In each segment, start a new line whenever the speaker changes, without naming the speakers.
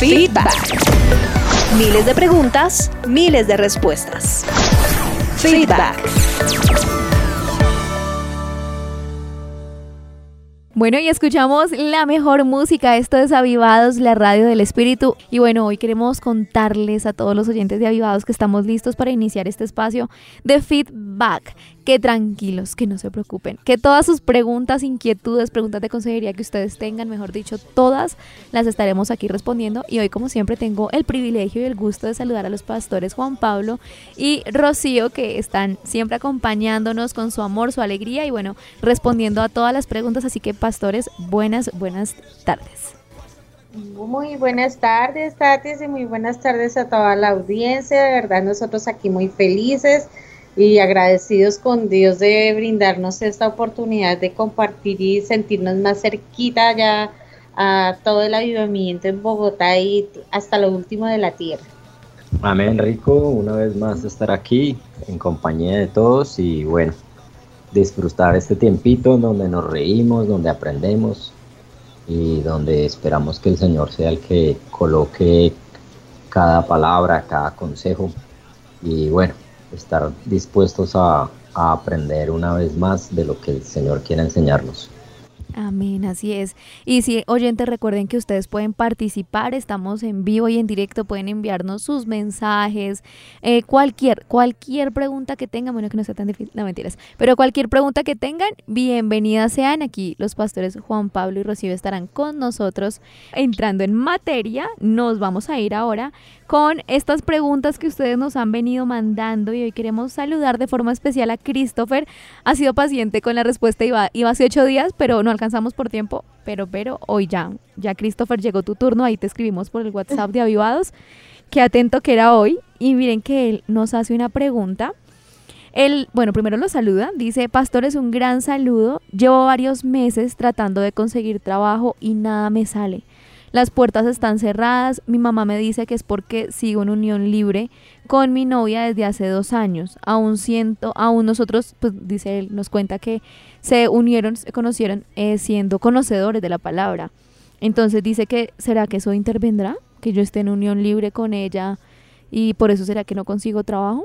Feedback. Miles de preguntas, miles de respuestas. Feedback.
Bueno, y escuchamos la mejor música. Esto es Avivados, la radio del espíritu. Y bueno, hoy queremos contarles a todos los oyentes de Avivados que estamos listos para iniciar este espacio de feedback tranquilos, que no se preocupen, que todas sus preguntas, inquietudes, preguntas de consejería que ustedes tengan, mejor dicho, todas las estaremos aquí respondiendo. Y hoy, como siempre, tengo el privilegio y el gusto de saludar a los pastores Juan Pablo y Rocío, que están siempre acompañándonos con su amor, su alegría y bueno, respondiendo a todas las preguntas. Así que, pastores, buenas, buenas tardes.
Muy buenas tardes, tardes y muy buenas tardes a toda la audiencia. De verdad, nosotros aquí muy felices y agradecidos con Dios de brindarnos esta oportunidad de compartir y sentirnos más cerquita ya a todo el avivamiento en Bogotá y hasta lo último de la tierra.
Amén, Rico, una vez más estar aquí en compañía de todos y bueno, disfrutar este tiempito donde nos reímos, donde aprendemos y donde esperamos que el Señor sea el que coloque cada palabra, cada consejo y bueno, estar dispuestos a, aprender una vez más de lo que el Señor quiere enseñarnos.
Amén, así es. Y si oyentes recuerden que ustedes pueden participar, estamos en vivo y en directo, pueden enviarnos sus mensajes, eh, cualquier, cualquier pregunta que tengan, bueno que no sea tan difícil, no mentiras, pero cualquier pregunta que tengan, bienvenidas sean aquí. Los pastores Juan Pablo y Rocío estarán con nosotros entrando en materia. Nos vamos a ir ahora con estas preguntas que ustedes nos han venido mandando y hoy queremos saludar de forma especial a Christopher. Ha sido paciente con la respuesta, iba, iba hace ocho días, pero no alcanzamos por tiempo, pero, pero hoy ya, ya Christopher llegó tu turno, ahí te escribimos por el WhatsApp de Avivados, que atento que era hoy y miren que él nos hace una pregunta. Él, bueno, primero lo saluda, dice, Pastor, es un gran saludo, llevo varios meses tratando de conseguir trabajo y nada me sale. Las puertas están cerradas. Mi mamá me dice que es porque sigo en unión libre con mi novia desde hace dos años. Aún siento, aún nosotros, pues dice él, nos cuenta que se unieron, se conocieron eh, siendo conocedores de la palabra. Entonces dice que, ¿será que eso intervendrá? Que yo esté en unión libre con ella y por eso será que no consigo trabajo.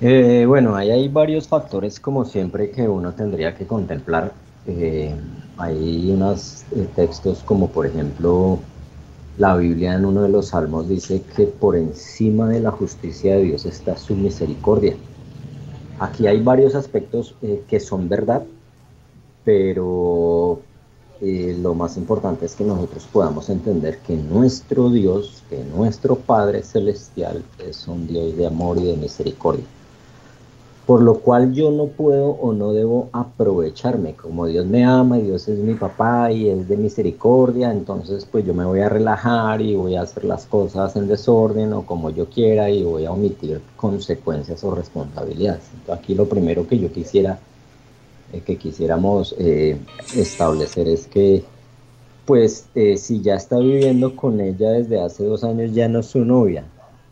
Eh, bueno, ahí hay varios factores como siempre que uno tendría que contemplar. Eh, hay unos eh, textos como por ejemplo la Biblia en uno de los salmos dice que por encima de la justicia de Dios está su misericordia. Aquí hay varios aspectos eh, que son verdad, pero lo más importante es que nosotros podamos entender que nuestro Dios, que nuestro Padre Celestial es un Dios de amor y de misericordia por lo cual yo no puedo o no debo aprovecharme. Como Dios me ama y Dios es mi papá y es de misericordia, entonces pues yo me voy a relajar y voy a hacer las cosas en desorden o como yo quiera y voy a omitir consecuencias o responsabilidades. aquí lo primero que yo quisiera, eh, que quisiéramos eh, establecer es que pues eh, si ya está viviendo con ella desde hace dos años ya no es su novia,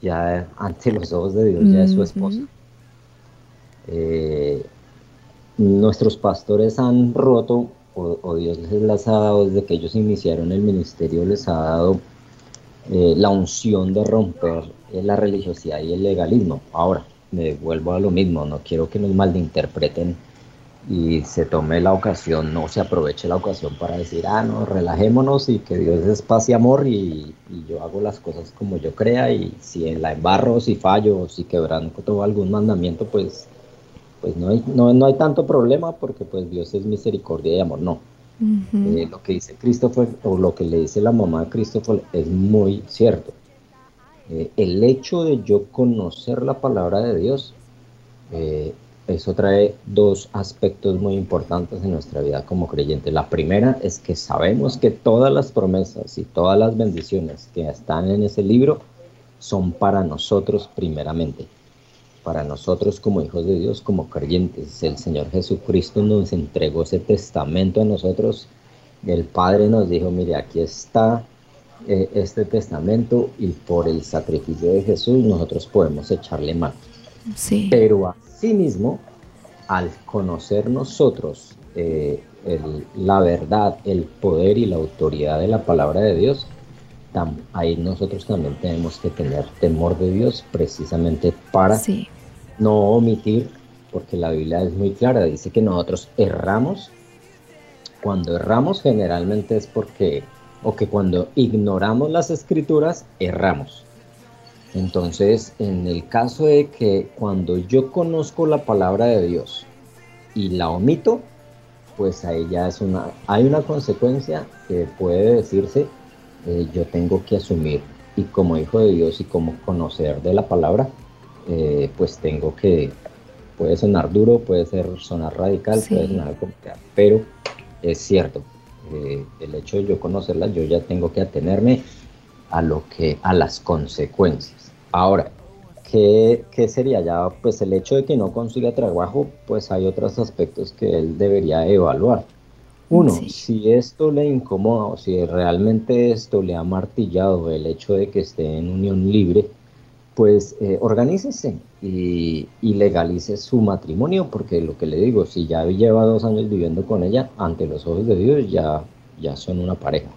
ya ante los ojos de Dios ya es su esposa. Eh, nuestros pastores han roto, o, Dios les ha dado desde que ellos iniciaron el ministerio, les ha dado eh, la unción de romper eh, la religiosidad y el legalismo. Ahora, me vuelvo a lo mismo, no quiero que nos malinterpreten y se tome la ocasión, no se aproveche la ocasión para decir, ah, no, relajémonos y que Dios es paz y amor y, y yo hago las cosas como yo crea y si en la embarro, si fallo, si quebranto algún mandamiento, pues pues no hay, no, hay tanto problema porque pues Dios es misericordia y amor, no. Eh, lo que dice Christopher o lo que le dice la mamá de Christopher es muy cierto. Eh, el hecho de yo conocer la palabra de Dios, eh, eso trae dos aspectos muy importantes en nuestra vida como creyente. La primera es que sabemos que todas las promesas y todas las bendiciones que están en ese libro son para nosotros primeramente para nosotros como hijos de Dios, como creyentes. El Señor Jesucristo nos entregó ese testamento a nosotros. El Padre nos dijo, mire, aquí está eh, este testamento y por el sacrificio de Jesús nosotros podemos echarle mano. Sí. Pero asimismo, al conocer nosotros eh, la verdad, el poder y la autoridad de la palabra de Dios, ahí nosotros también tenemos que tener temor de Dios precisamente para no omitir, porque la Biblia es muy clara, dice que nosotros erramos. Cuando erramos generalmente es porque, o que cuando ignoramos las escrituras, erramos. Entonces, en el caso de que cuando yo conozco la palabra de Dios y la omito, pues ahí ya es una, hay una consecuencia que puede decirse, eh, yo tengo que asumir. Y como hijo de Dios y como conocer de la palabra, eh, pues tengo que, puede sonar duro, puede ser sonar radical, puede sonar complicado, pero es cierto, eh, el hecho de yo conocerla, yo ya tengo que atenerme a lo que, a las consecuencias. Ahora, ¿qué, sería ya? Pues el hecho de que no consiga trabajo, pues hay otros aspectos que él debería evaluar. Uno, si esto le incomoda o si realmente esto le ha martillado el hecho de que esté en unión libre, pues eh, organícese y, y, legalice su matrimonio, porque lo que le digo, si ya lleva dos años viviendo con ella, ante los ojos de Dios ya, ya son una pareja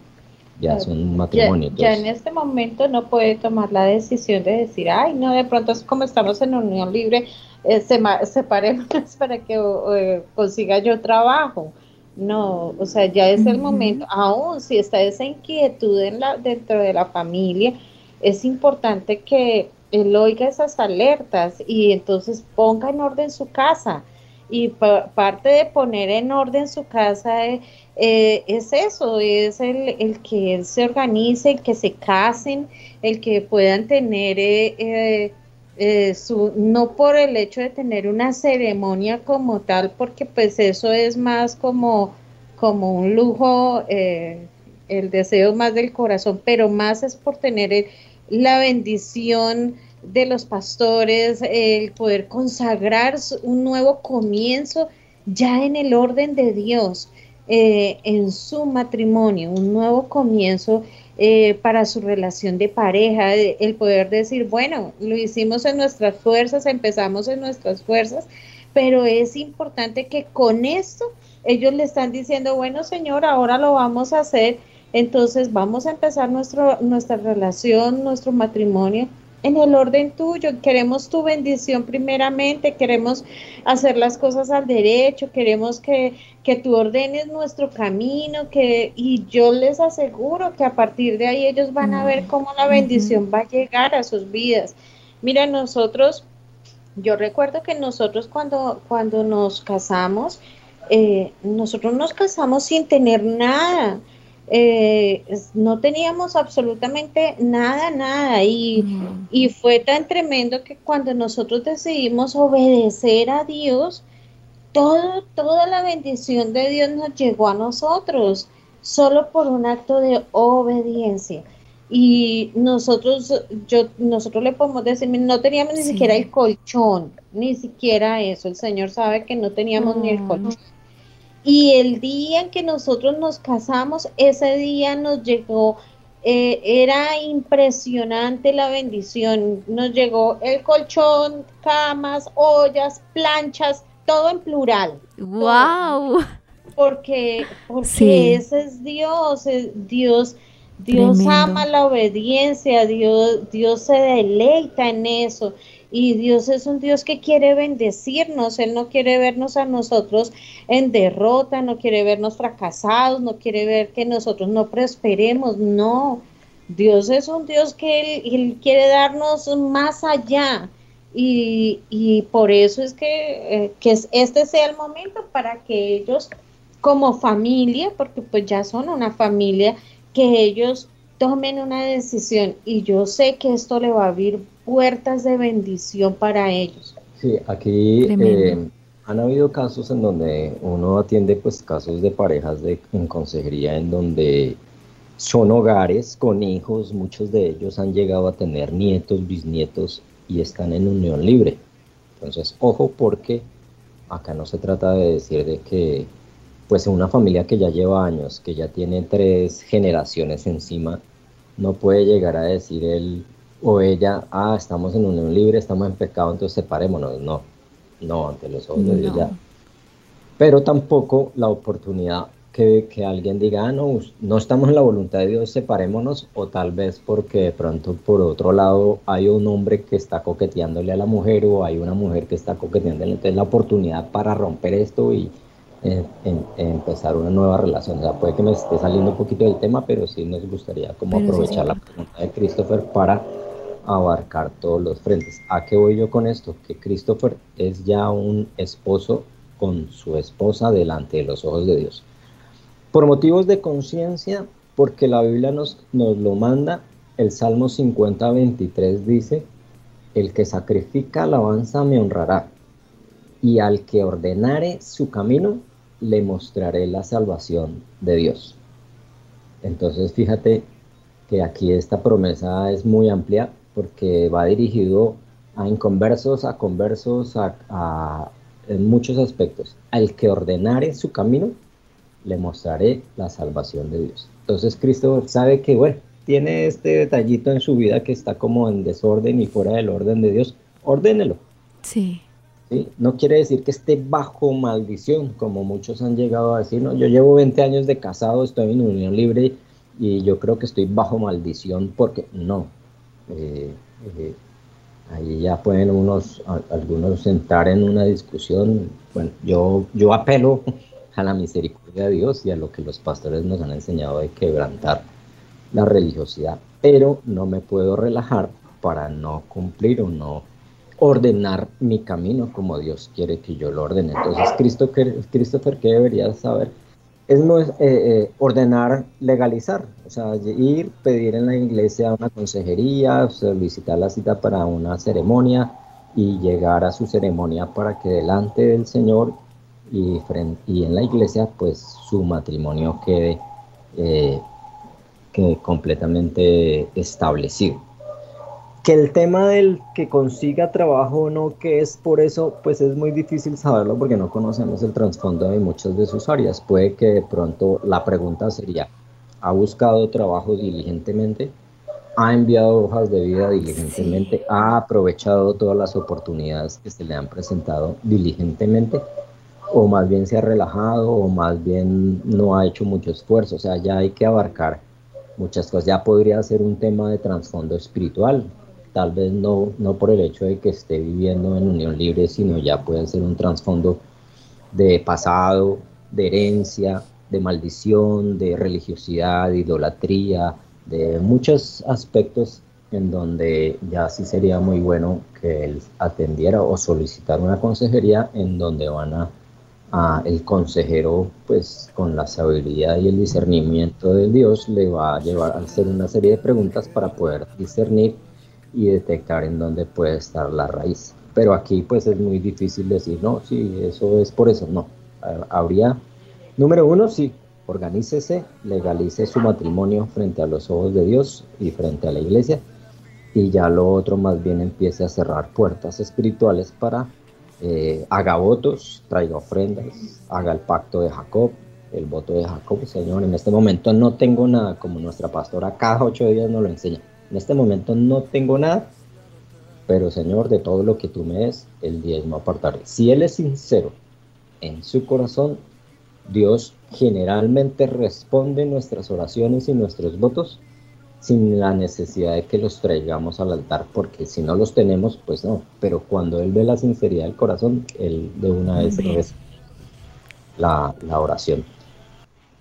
ya es un matrimonio.
Ya, en este momento no puede tomar la decisión de decir, ay, no, de pronto es como estamos en unión libre, eh, se, separémonos para que eh, consiga yo trabajo. No, o sea, ya es el momento, aún si está esa inquietud en la, dentro de la familia, es importante que él oiga esas alertas y entonces ponga en orden su casa. Y parte de poner en orden su casa es eh, es eso, es el, el, que se organice, el que se casen, el que puedan tener eh, eh, no por el hecho de tener una ceremonia como tal, porque pues eso es más como, como un lujo, el deseo más del corazón, pero más es por tener la bendición de los pastores, el poder consagrar un nuevo comienzo ya en el orden de Dios eh, en su matrimonio, un nuevo comienzo eh, para su relación de pareja, el poder decir, bueno, lo hicimos en nuestras fuerzas, empezamos en nuestras fuerzas, pero es importante que con esto ellos le están diciendo, bueno, Señor, ahora lo vamos a hacer, entonces vamos a empezar nuestro, nuestra relación, nuestro matrimonio en el orden tuyo. Queremos tu bendición primeramente, queremos hacer las cosas al derecho, queremos que, que tú ordenes nuestro camino, que, y yo les aseguro que a partir de ahí ellos van a ver cómo la bendición va a llegar a sus vidas. Mira, nosotros, yo recuerdo que nosotros cuando, cuando nos casamos, eh, nosotros nos casamos sin tener nada eh, no teníamos absolutamente nada, nada. Y, y fue tan tremendo que cuando nosotros decidimos obedecer a Dios, todo, toda la bendición de Dios nos llegó a nosotros, solo por un acto de obediencia. Y nosotros, yo, nosotros le podemos decir, no teníamos ni siquiera el colchón, ni siquiera eso. El Señor sabe que no teníamos ni el colchón y el día en que nosotros nos casamos, ese día nos llegó, eh, era impresionante la bendición. Nos llegó el colchón, camas, ollas, planchas, todo en plural.
¡Wow!
Porque, porque ese es Dios, Dios. Dios ama la obediencia, Dios, Dios se deleita en eso. Y Dios es un Dios que quiere bendecirnos, Él no quiere vernos a nosotros en derrota, no quiere vernos fracasados, no quiere ver que nosotros no prosperemos, no. Dios es un Dios que Él, quiere darnos más allá. Y, y por eso es que, eh, que este sea el momento para que ellos como familia, porque pues ya son una familia, que ellos tomen una decisión y yo sé que esto le va a abrir puertas de bendición para ellos.
Sí, aquí eh, han habido casos en donde uno atiende pues casos de parejas de, en consejería en donde son hogares con hijos, muchos de ellos han llegado a tener nietos, bisnietos y están en unión libre. Entonces, ojo porque acá no se trata de decir de que pues una familia que ya lleva años, que ya tiene tres generaciones encima, no puede llegar a decir él o ella, ah, estamos en unión libre, estamos en pecado, entonces separémonos. No, no, ante los ojos de Dios ya. Pero tampoco la oportunidad que, que, alguien diga, ah, no, no estamos en la voluntad de Dios, separémonos, o tal vez porque de pronto por otro lado hay un hombre que está coqueteándole a la mujer o hay una mujer que está coqueteándole, entonces la oportunidad para romper esto y eh, empezar una nueva relación. O sea, puede que me esté saliendo un poquito del tema, pero sí nos gustaría como aprovechar la pregunta de Christopher para abarcar todos los frentes. ¿A qué voy yo con esto? Que Christopher es ya un esposo con su esposa delante de los ojos de Dios. Por motivos de conciencia, porque la Biblia nos, nos lo manda, el Salmo 50, 23 dice, el que sacrifica alabanza me honrará, y al que ordenare su camino, le mostraré la salvación de Dios. Entonces fíjate que aquí esta promesa es muy amplia porque va dirigido a inconversos, a conversos, a, en muchos aspectos. Al que ordenare su camino, le mostraré la salvación de Dios. Entonces Cristo sabe que, bueno, tiene este detallito en su vida que está como en desorden y fuera del orden de Dios, ordénelo.
Sí.
¿Sí? No quiere decir que esté bajo maldición, como muchos han llegado a decir, no, yo llevo 20 años de casado, estoy en unión libre y yo creo que estoy bajo maldición porque no. Eh, eh, ahí ya pueden unos, algunos entrar en una discusión. Bueno, yo, yo apelo a la misericordia de Dios y a lo que los pastores nos han enseñado de quebrantar la religiosidad, pero no me puedo relajar para no cumplir o no ordenar mi camino como Dios quiere que yo lo ordene. Entonces, Christopher, Christopher ¿qué debería saber? Es eh, eh, ordenar, legalizar, o sea, ir, pedir en la iglesia una consejería, solicitar la cita para una ceremonia y llegar a su ceremonia para que delante del Señor y, en la iglesia pues su matrimonio quede, eh, quede completamente establecido. Que el tema del que consiga trabajo o no, que es por eso, pues es muy difícil saberlo porque no conocemos el trasfondo de muchas de sus áreas. Puede que de pronto la pregunta sería, ¿ha buscado trabajo diligentemente? ¿Ha enviado hojas de vida diligentemente? ¿Ha aprovechado todas las oportunidades que se le han presentado diligentemente? o más bien se ha relajado o más bien no ha hecho mucho esfuerzo. O sea, ya hay que abarcar muchas cosas. Ya podría ser un tema de trasfondo espiritual. Tal vez no, no por el hecho de que esté viviendo en unión libre, sino ya puede ser un trasfondo de pasado, de herencia, de maldición, de religiosidad, de idolatría, de muchos aspectos en donde ya sí sería muy bueno que él atendiera o solicitar una consejería en donde van a el consejero, pues con la sabiduría y el discernimiento de Dios, le va a llevar a hacer una serie de preguntas para poder discernir y detectar en dónde puede estar la raíz. Pero aquí pues es muy difícil decir, no, sí, eso es por eso, no. Habría, número uno, sí, organícese, legalice su matrimonio frente a los ojos de Dios y frente a la iglesia, y ya lo otro más bien empiece a cerrar puertas espirituales para eh, haga votos, traiga ofrendas, haga el pacto de Jacob, el voto de Jacob, Señor, en este momento no tengo nada, como nuestra pastora cada ocho días nos lo enseña, en este momento no tengo nada, pero Señor, de todo lo que tú me des, el diezmo apartaré. Si Él es sincero en su corazón, Dios generalmente responde nuestras oraciones y nuestros votos sin la necesidad de que los traigamos al altar, porque si no los tenemos, pues no. Pero cuando Él ve la sinceridad del corazón, Él de una vez la, la oración.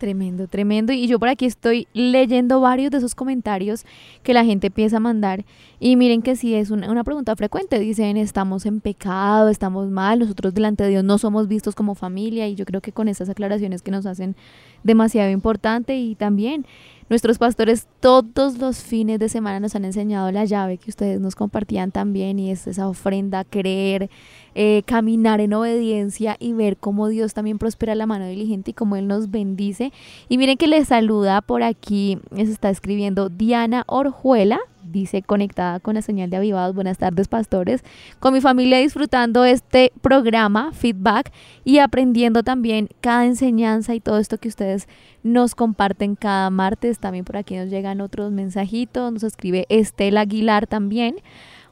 Tremendo, tremendo. Y yo por aquí estoy leyendo varios de esos comentarios que la gente empieza a mandar. Y miren que si es una, una, pregunta frecuente. Dicen, estamos en pecado, estamos mal, nosotros delante de Dios no somos vistos como familia. Y yo creo que con estas aclaraciones que nos hacen demasiado importante. Y también Nuestros pastores todos los fines de semana nos han enseñado la llave que ustedes nos compartían también y es esa ofrenda, creer, eh, caminar en obediencia y ver cómo Dios también prospera la mano diligente y cómo Él nos bendice. Y miren que les saluda por aquí, se está escribiendo Diana Orjuela, dice conectada con la señal de avivados. Buenas tardes, pastores. Con mi familia disfrutando este programa, feedback, y aprendiendo también cada enseñanza y todo esto que ustedes nos comparten cada martes. También por aquí nos llegan otros mensajitos. Nos escribe Estela Aguilar también.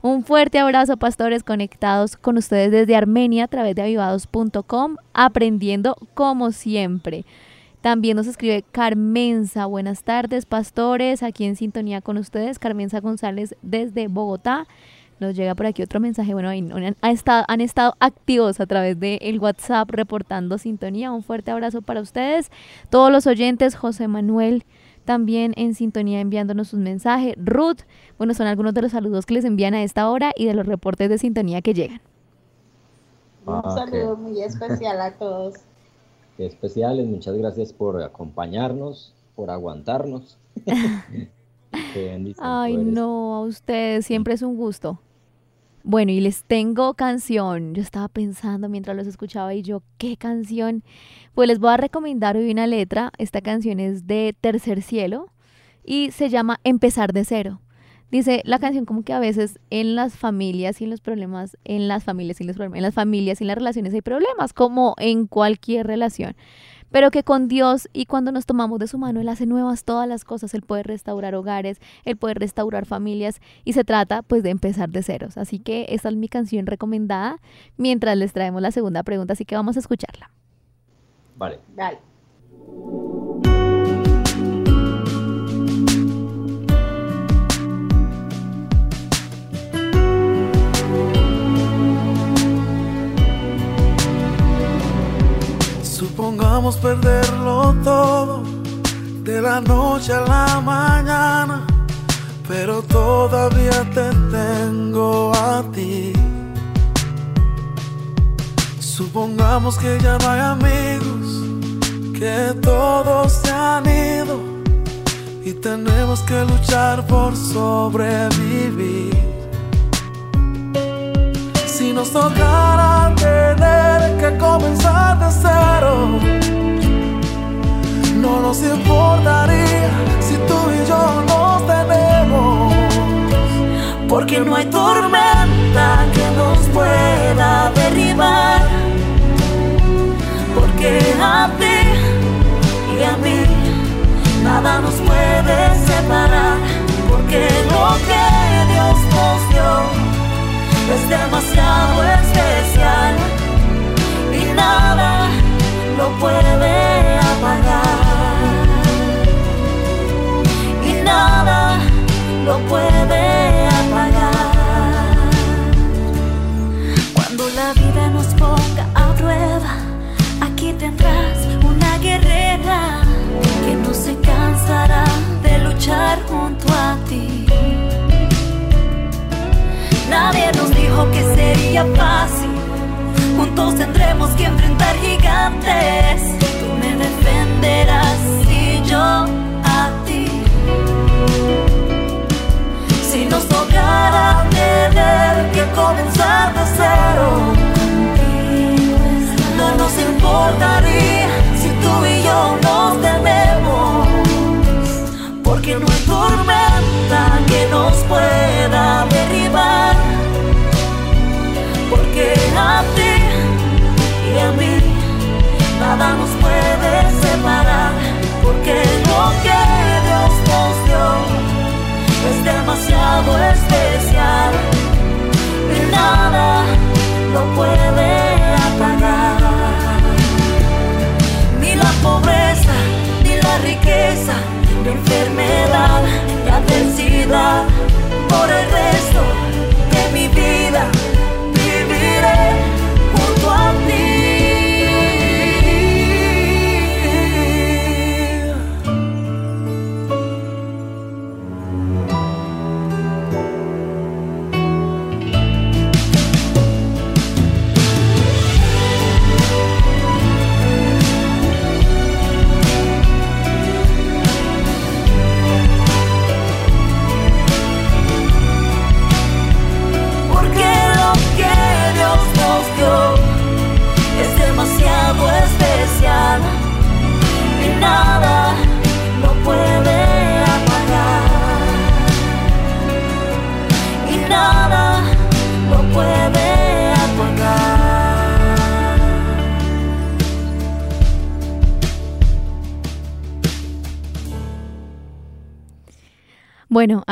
Un fuerte abrazo, pastores, conectados con ustedes desde Armenia a través de avivados.com, aprendiendo como siempre. También nos escribe Carmenza. Buenas tardes, pastores. Aquí en sintonía con ustedes. Carmenza González desde Bogotá. Nos llega por aquí otro mensaje. Bueno, han, estado, activos a través del el WhatsApp reportando sintonía. Un fuerte abrazo para ustedes. Todos los oyentes, José Manuel también en sintonía enviándonos sus mensajes. Ruth, bueno, son algunos de los saludos que les envían a esta hora y de los reportes de sintonía que llegan.
Un ah, saludo muy especial a todos.
Qué especiales, muchas gracias por acompañarnos, por aguantarnos.
Ay, no, a ustedes siempre es un gusto. Bueno, y les tengo canción. Yo estaba pensando mientras los escuchaba y yo, ¿qué canción? Pues les voy a recomendar hoy una letra. Esta canción es de Tercer Cielo y se llama Empezar de cero. Dice la canción como que a veces en las familias y en los problemas, en las familias y los problemas, en las familias y en las relaciones hay problemas, como en cualquier relación pero que con Dios y cuando nos tomamos de su mano, Él hace nuevas todas las cosas, Él puede restaurar hogares, Él puede restaurar familias y se trata pues de empezar de ceros. Así que esta es mi canción recomendada mientras les traemos la segunda pregunta, así que vamos a escucharla.
Vale.
Vale.
Supongamos perderlo todo de la noche a la mañana, pero todavía te tengo a ti. Supongamos que ya no hay amigos, que todos se han ido y tenemos que luchar por sobrevivir. Nos tocara tener que comenzar de cero, no nos importaría si tú y yo nos tenemos. Porque no hay tormenta que nos pueda derribar. Porque a ti y a mí nada nos puede separar. Porque lo que es demasiado especial y nada lo puede apagar. Y nada lo puede apagar. Cuando la vida nos ponga a prueba, aquí tendrás una guerrera que no se cansará de luchar junto a ti. Nadie nos dijo que sería fácil. Juntos tendremos que enfrentar gigantes. Tú me defenderás y yo a ti. Si nos tocara tener que comenzar de cero, no nos importaría si tú y yo nos tenemos. Porque no hay tormenta que nos pueda derribar ni la pobreza, ni la riqueza, ni enfermedad, ni adversidad por el resto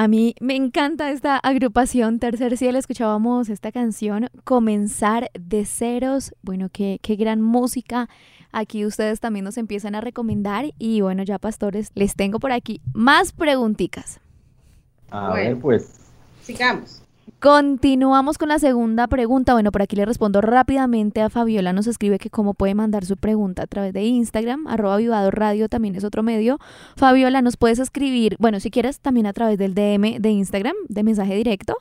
a
mí me encanta esta agrupación Tercer Cielo. Escuchábamos esta canción, Comenzar de Ceros. Bueno, qué, qué gran música. Aquí ustedes también nos empiezan a recomendar y bueno, ya pastores, les tengo por aquí más preguntitas.
A ver, pues.
Sigamos.
Continuamos con la segunda pregunta. Bueno, por aquí le respondo rápidamente a Fabiola. Nos escribe que cómo puede mandar su pregunta a través de Instagram, arroba Vivado Radio también es otro medio. Fabiola, nos puedes escribir, bueno, si quieres, también a través del DM de Instagram, de mensaje directo.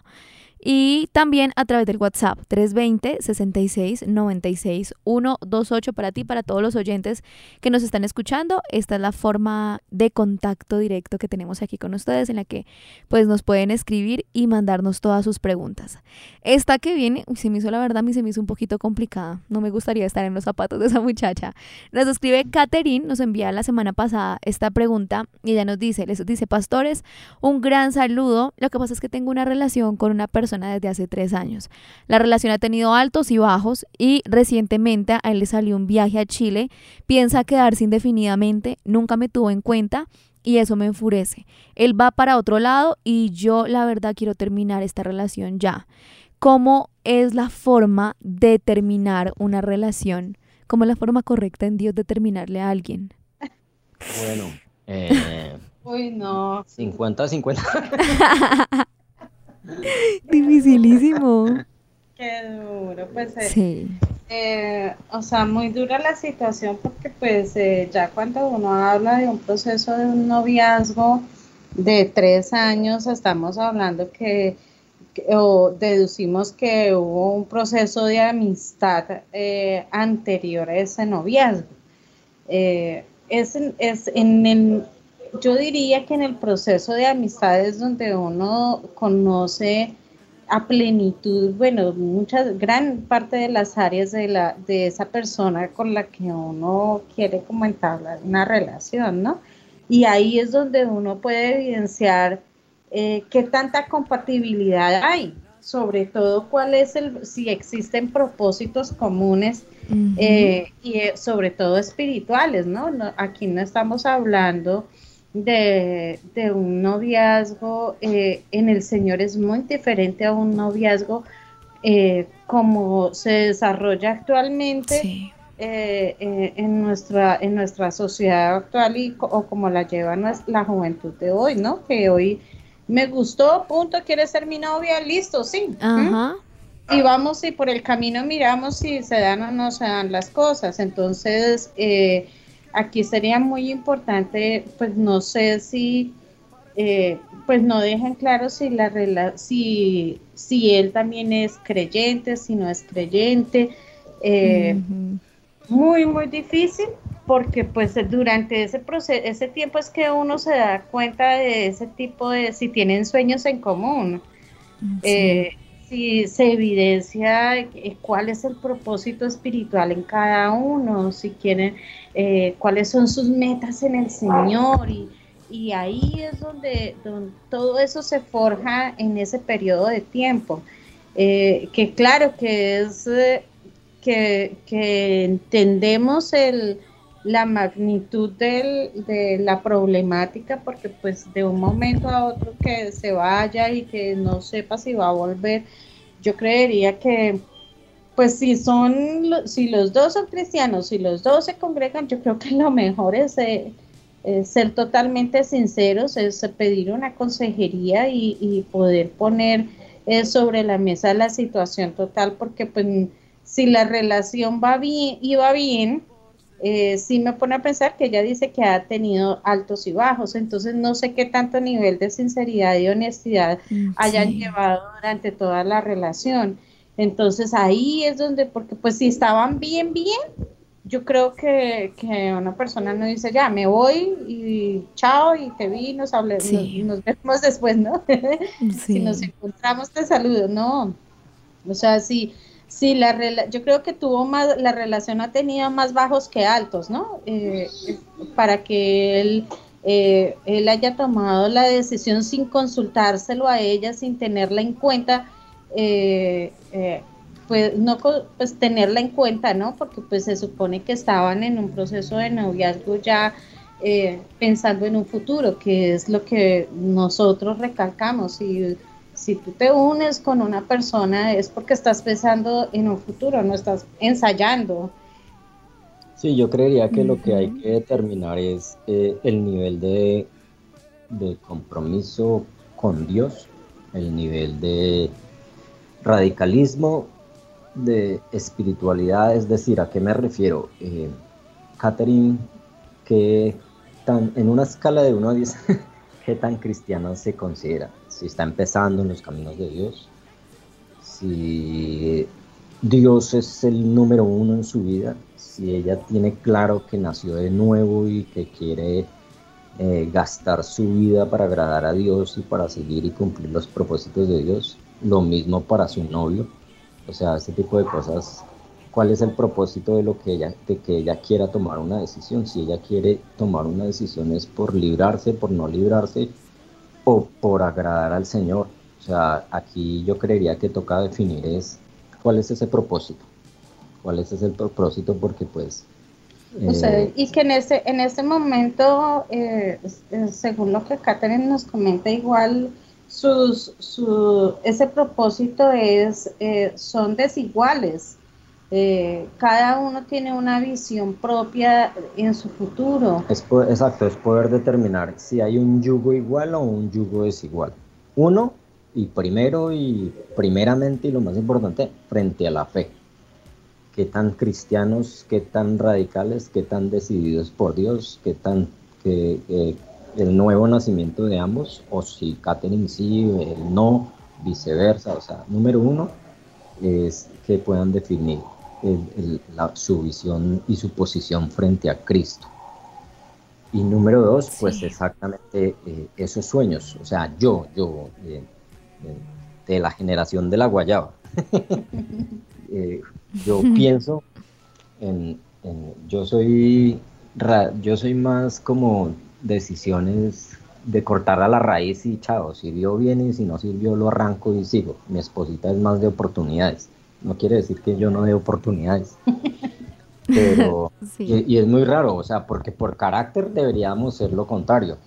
Y también a través del WhatsApp 320-66-96-128 para ti, para todos los oyentes que nos están escuchando. Esta es la forma de contacto directo que tenemos aquí con ustedes en la que pues nos pueden escribir y mandarnos todas sus preguntas. Esta que viene, se me hizo la verdad, a mí se me hizo un poquito complicada. No me gustaría estar en los zapatos de esa muchacha. Nos escribe Catherine, nos envía la semana pasada esta pregunta y ella nos dice, les dice, pastores, un gran saludo. Lo que pasa es que tengo una relación con una persona desde hace tres años. La relación ha tenido altos y bajos y recientemente a él le salió un viaje a Chile, piensa quedarse indefinidamente, nunca me tuvo en cuenta y eso me enfurece. Él va para otro lado y yo la verdad quiero terminar esta relación ya. ¿Cómo es la forma de terminar una relación? ¿Cómo es la forma correcta en Dios de terminarle a alguien?
Bueno, eh,
Uy, no.
50-50.
Dificilísimo.
Qué duro. Pues, eh,
Sí.
eh, o sea, muy dura la situación porque pues eh, ya cuando uno habla de un proceso de un noviazgo de tres años, estamos hablando que, que- o deducimos que hubo un proceso de amistad anterior a ese noviazgo. Es, en- es en el, yo diría que en el proceso de amistad es donde uno conoce a plenitud, bueno, muchas, gran parte de las áreas de la, de esa persona con la que uno quiere como entablar una relación, ¿no? Y ahí es donde uno puede evidenciar eh, qué tanta compatibilidad hay, sobre todo cuál es el, si existen propósitos comunes eh, y eh, sobre todo espirituales, ¿no? No- Aquí no estamos hablando de, de un noviazgo eh, en el Señor es muy diferente a un noviazgo eh, como se desarrolla actualmente
Sí.
eh, eh, en, nuestra, en nuestra sociedad actual y, o como la lleva la juventud de hoy, ¿no? Que hoy me gustó, punto, quieres ser mi novia, listo, sí. ¿Mm? Y vamos y por el camino miramos si se dan o no se dan las cosas. Entonces, eh, aquí sería muy importante, pues no sé si, eh, pues no dejan claro si la rela si, si él también es creyente, si no es creyente. Eh, muy, muy difícil porque pues durante ese proceso, ese tiempo es que uno se da cuenta de ese tipo de, si tienen sueños en común, eh, si se evidencia eh, cuál es el propósito espiritual en cada uno, si quieren, eh, cuáles son sus metas en el Señor y, y ahí es donde, donde todo eso se forja en ese periodo de tiempo. Eh, que claro que es que, que entendemos el, la magnitud de la problemática porque pues de un momento a otro que se vaya y que no sepa si va a volver, yo creería que pues si son, si los dos son cristianos, si los dos se congregan, yo creo que lo mejor es eh, ser totalmente sinceros, es pedir una consejería y, y poder poner eh, sobre la mesa la situación total, porque pues si la relación va bien y va bien, eh, sí me pone a pensar que ella dice que ha tenido altos y bajos, entonces no sé qué tanto nivel de sinceridad y honestidad
Mm,
hayan
sí.
llevado durante toda la relación. Entonces ahí es donde, porque pues si estaban bien, bien, yo creo que, que una persona no dice, ya, me voy y chao y te vi, nos, hable-
Sí.
nos, nos vemos después, ¿no? si nos encontramos te saludo, no. O sea, sí, sí la rela- yo creo que tuvo más, la relación ha tenido más bajos que altos, ¿no? Eh, para que él, eh, él haya tomado la decisión sin consultárselo a ella, sin tenerla en cuenta, eh, eh, pues no pues tenerla en cuenta, ¿no? Porque pues se supone que estaban en un proceso de noviazgo ya eh, pensando en un futuro, que es lo que nosotros recalcamos. Y si tú te unes con una persona es porque estás pensando en un futuro, no estás ensayando.
Sí, yo creería que lo que hay que determinar es eh, el nivel de, de compromiso con Dios, el nivel de radicalismo, de espiritualidad, es decir, ¿a qué me refiero? Eh, Catherine, que tan, en una escala de 1 a 10, ¿qué tan cristiana se considera? Si está empezando en los caminos de Dios, si Dios es el número uno en su vida, si ella tiene claro que nació de nuevo y que quiere eh, gastar su vida para agradar a Dios y para seguir y cumplir los propósitos de Dios, lo mismo para su novio, o sea, este tipo de cosas, ¿cuál es el propósito de lo que ella, de que ella quiera tomar una decisión? Si ella quiere tomar una decisión es por librarse, por no librarse o por agradar al Señor. O sea, aquí yo creería que toca definir es cuál es ese propósito, cuál es ese propósito porque pues
eh, y que en ese, en ese momento, eh, según lo que Catherine nos comenta, igual sus, su, ese propósito es, eh, son desiguales. Eh, cada uno tiene una visión propia en su futuro.
Es, exacto, es poder determinar si hay un yugo igual o un yugo desigual. Uno, y primero y primeramente y lo más importante, frente a la fe. Qué tan cristianos, qué tan radicales, qué tan decididos por Dios, qué tan que, el nuevo nacimiento de ambos, o si Catherine sí, el no, viceversa. O sea, número uno es que puedan definir su visión y su posición frente a Cristo. Y número dos, pues exactamente eh, esos sueños. O sea, yo, yo, eh, de la generación de la guayaba, eh, yo pienso en, en, yo soy, yo soy más como decisiones de cortar a la raíz y chao, sirvió bien y si no sirvió lo arranco y sigo. Mi esposita es más de oportunidades. No quiere decir que yo no dé oportunidades. Pero, y, es muy raro, o sea, porque por carácter deberíamos ser lo contrario.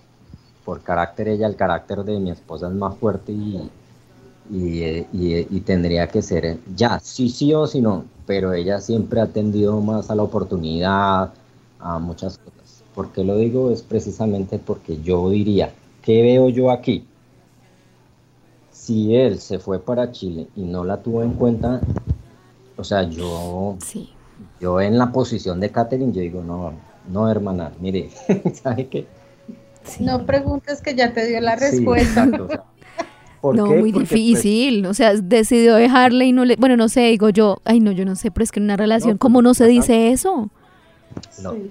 Por carácter ella, el carácter de mi esposa es más fuerte y, y, y, tendría que ser ya, sí, sí o sí no, pero ella siempre ha tendido más a la oportunidad, a muchas cosas. ¿Por qué lo digo? Es precisamente porque yo diría, ¿qué veo yo aquí? Si él se fue para Chile y no la tuvo en cuenta, o sea, yo, yo en la posición de Catherine, yo digo, no, no, hermana, mire, ¿sabe qué?
No preguntes que ya te dio la respuesta.
no, muy pues, difícil, o sea, decidió dejarle y no le, bueno, no sé, digo yo, ay no, yo no sé, pero es que en una relación, ¿cómo no se dice eso?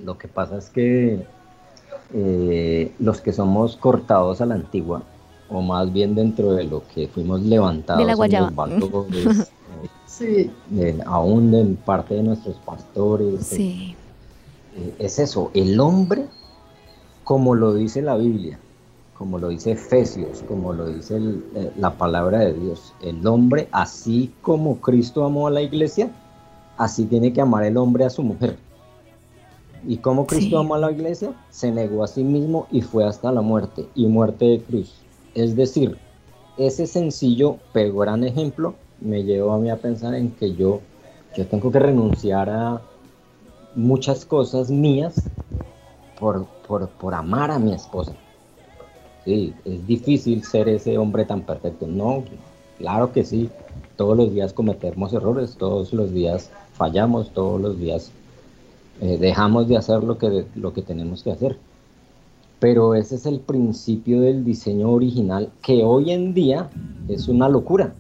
Lo, que pasa es que eh, los que somos cortados a la antigua, o más bien dentro de lo que fuimos levantados
de la
en los eh, aún en parte de nuestros pastores, eh, es eso, el hombre, como lo dice la Biblia, como lo dice Efesios, como lo dice la palabra de Dios, el hombre, así como Cristo amó a la iglesia, así tiene que amar el hombre a su mujer. ¿Y cómo Cristo amó a la iglesia? Se negó a sí mismo y fue hasta la muerte, y muerte de cruz. Es decir, ese sencillo pero gran ejemplo me llevó a mí a pensar en que yo, yo tengo que renunciar a muchas cosas mías por, por, amar a mi esposa. Sí, es difícil ser ese hombre tan perfecto. No, claro que sí. Todos los días cometemos errores, todos los días fallamos, todos los días eh, dejamos de hacer lo que, lo que tenemos que hacer. Pero ese es el principio del diseño original que hoy en día es una locura.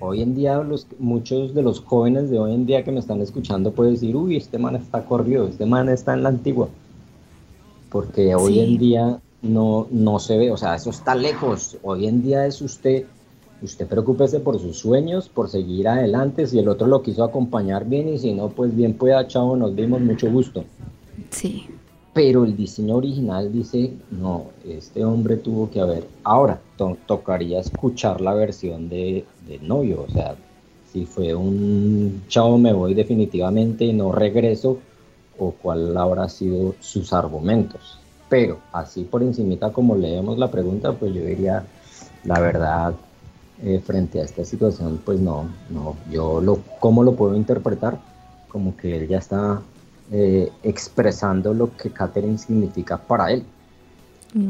Hoy en día los, muchos de los jóvenes de hoy en día que me están escuchando pueden decir, uy, este man está corrido, este man está en la antigua. Porque hoy en día no, no se ve, o sea, eso está lejos. Hoy en día es usted usted preocúpese por sus sueños, por seguir adelante, si el otro lo quiso acompañar bien y si no, pues bien pueda, chao, nos vimos, mucho gusto.
Sí.
Pero el diseño original dice, no, este hombre tuvo que haber. Ahora, tocaría escuchar la versión de, novio, o sea, si fue un chao, me voy definitivamente y no regreso, o cuál habrá sido sus argumentos. Pero así por encimita como leemos la pregunta, pues yo diría, la verdad, eh, frente a esta situación, pues no, no, yo lo, ¿cómo lo puedo interpretar? Como que él ya está eh, expresando lo que Catherine significa para él.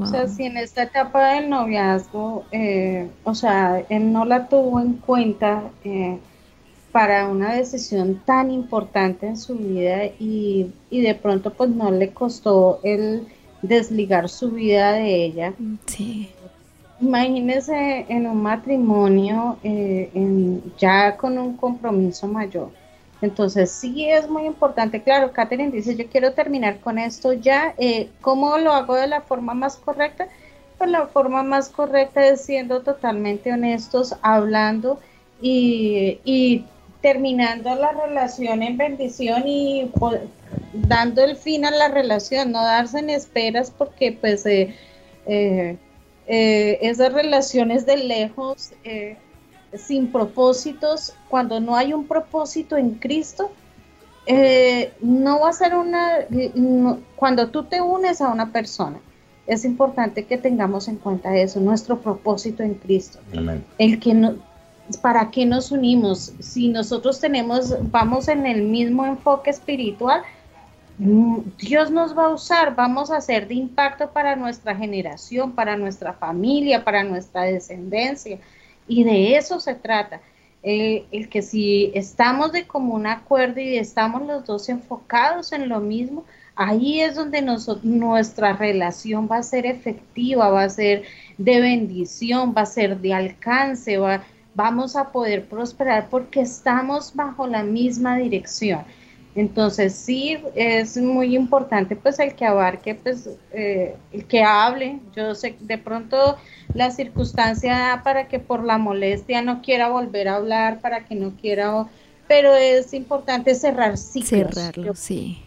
O sea, si en esta etapa del noviazgo, eh, o sea, él no la tuvo en cuenta eh, para una decisión tan importante en su vida y, y, de pronto pues no le costó el desligar su vida de ella.
Sí.
Imagínese en un matrimonio eh, ya con un compromiso mayor. Entonces sí es muy importante. Claro, Catherine dice, yo quiero terminar con esto ya. Eh, ¿Cómo lo hago de la forma más correcta? Pues la forma más correcta es siendo totalmente honestos, hablando y, terminando la relación en bendición y dando el fin a la relación, no darse en esperas porque pues... Eh, eh eh, esas relaciones de lejos, eh, sin propósitos, cuando no hay un propósito en Cristo, eh, no va a ser una, cuando tú te unes a una persona, es importante que tengamos en cuenta eso, nuestro propósito en Cristo. El que no, ¿Para qué nos unimos? Si nosotros tenemos, vamos en el mismo enfoque espiritual, Mm, Dios nos va a usar, vamos a ser de impacto para nuestra generación, para nuestra familia, para nuestra descendencia. Y de eso se trata. El que si estamos de común acuerdo y estamos los dos enfocados en lo mismo, ahí es donde nuestra relación va a ser efectiva, va a ser de bendición, va a ser de alcance, va, vamos a poder prosperar porque estamos bajo la misma dirección. Entonces sí es muy importante pues el que abarque, pues eh, el que hable. Yo sé de pronto la circunstancia para que por la molestia no quiera volver a hablar, para que no quiera, pero es importante cerrar ciclos.
Cerrarlos, sí.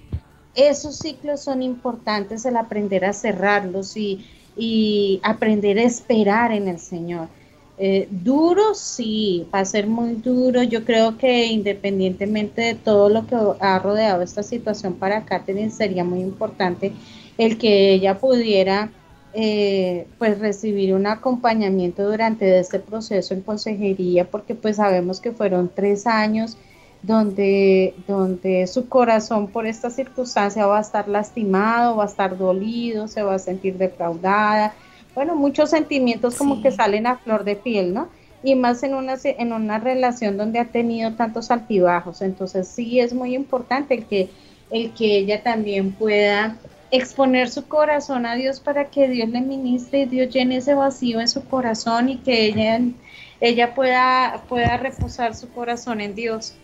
Esos ciclos son importantes, el aprender a cerrarlos y, y aprender a esperar en el Señor. Eh, duro, sí, va a ser muy duro. Yo creo que independientemente de todo lo que ha rodeado esta situación para Catherine, sería muy importante el que ella pudiera eh, pues recibir un acompañamiento durante este proceso en consejería, porque pues sabemos que fueron tres años donde, donde su corazón por esta circunstancia va a estar lastimado, va a estar dolido, se va a sentir defraudada bueno, muchos sentimientos como que salen a flor de piel, ¿no? Y más en una, en una relación donde ha tenido tantos altibajos. Entonces sí es muy importante el que, el que ella también pueda exponer su corazón a Dios para que Dios le ministre y Dios llene ese vacío en su corazón y que ella, ella pueda, pueda reposar su corazón en Dios.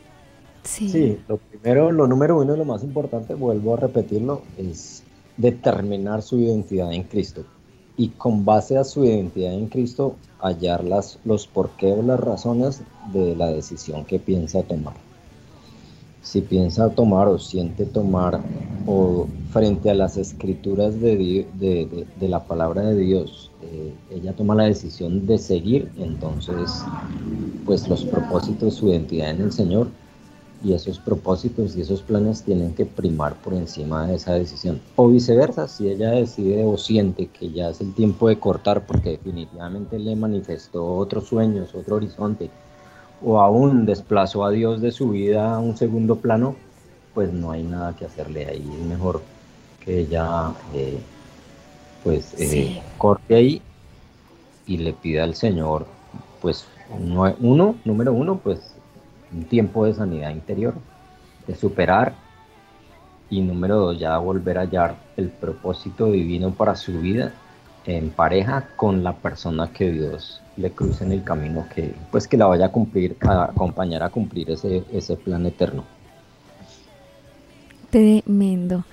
Sí. sí, lo primero, lo número uno, lo más importante, vuelvo a repetirlo, es determinar su identidad en Cristo y con base a su identidad en Cristo hallar las, los porqué o las razones de la decisión que piensa tomar. Si piensa tomar o siente tomar o frente a las escrituras de, de, la palabra de Dios, eh, ella toma la decisión de seguir, entonces pues los propósitos, de su identidad en el Señor y esos propósitos y esos planes tienen que primar por encima de esa decisión. O viceversa, si ella decide o siente que ya es el tiempo de cortar porque definitivamente le manifestó otros sueños, otro horizonte, o aún desplazó a Dios de su vida a un segundo plano, pues no hay nada que hacerle ahí. Es mejor que ella eh, pues eh, corte ahí y le pida al Señor, pues uno, número uno, pues un tiempo de sanidad interior, de superar y número dos, ya volver a hallar el propósito divino para su vida en pareja con la persona que Dios le cruce en el camino, que pues que la vaya a cumplir, a acompañar a cumplir ese, ese plan eterno.
Tremendo.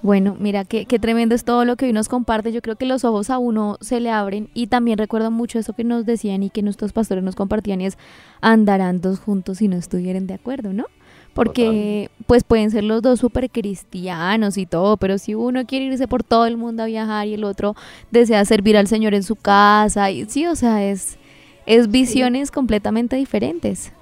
Bueno, mira qué, qué tremendo es todo lo que hoy nos comparte. Yo creo que los ojos a uno se le abren y también recuerdo mucho eso que nos decían y que nuestros pastores nos compartían y es andarán dos juntos si no estuvieran de acuerdo, ¿no? Porque pues pueden ser los dos súper cristianos y todo, pero si uno quiere irse por todo el mundo a viajar y el otro desea servir al Señor en su casa, y sí, o sea, es, es visiones completamente diferentes.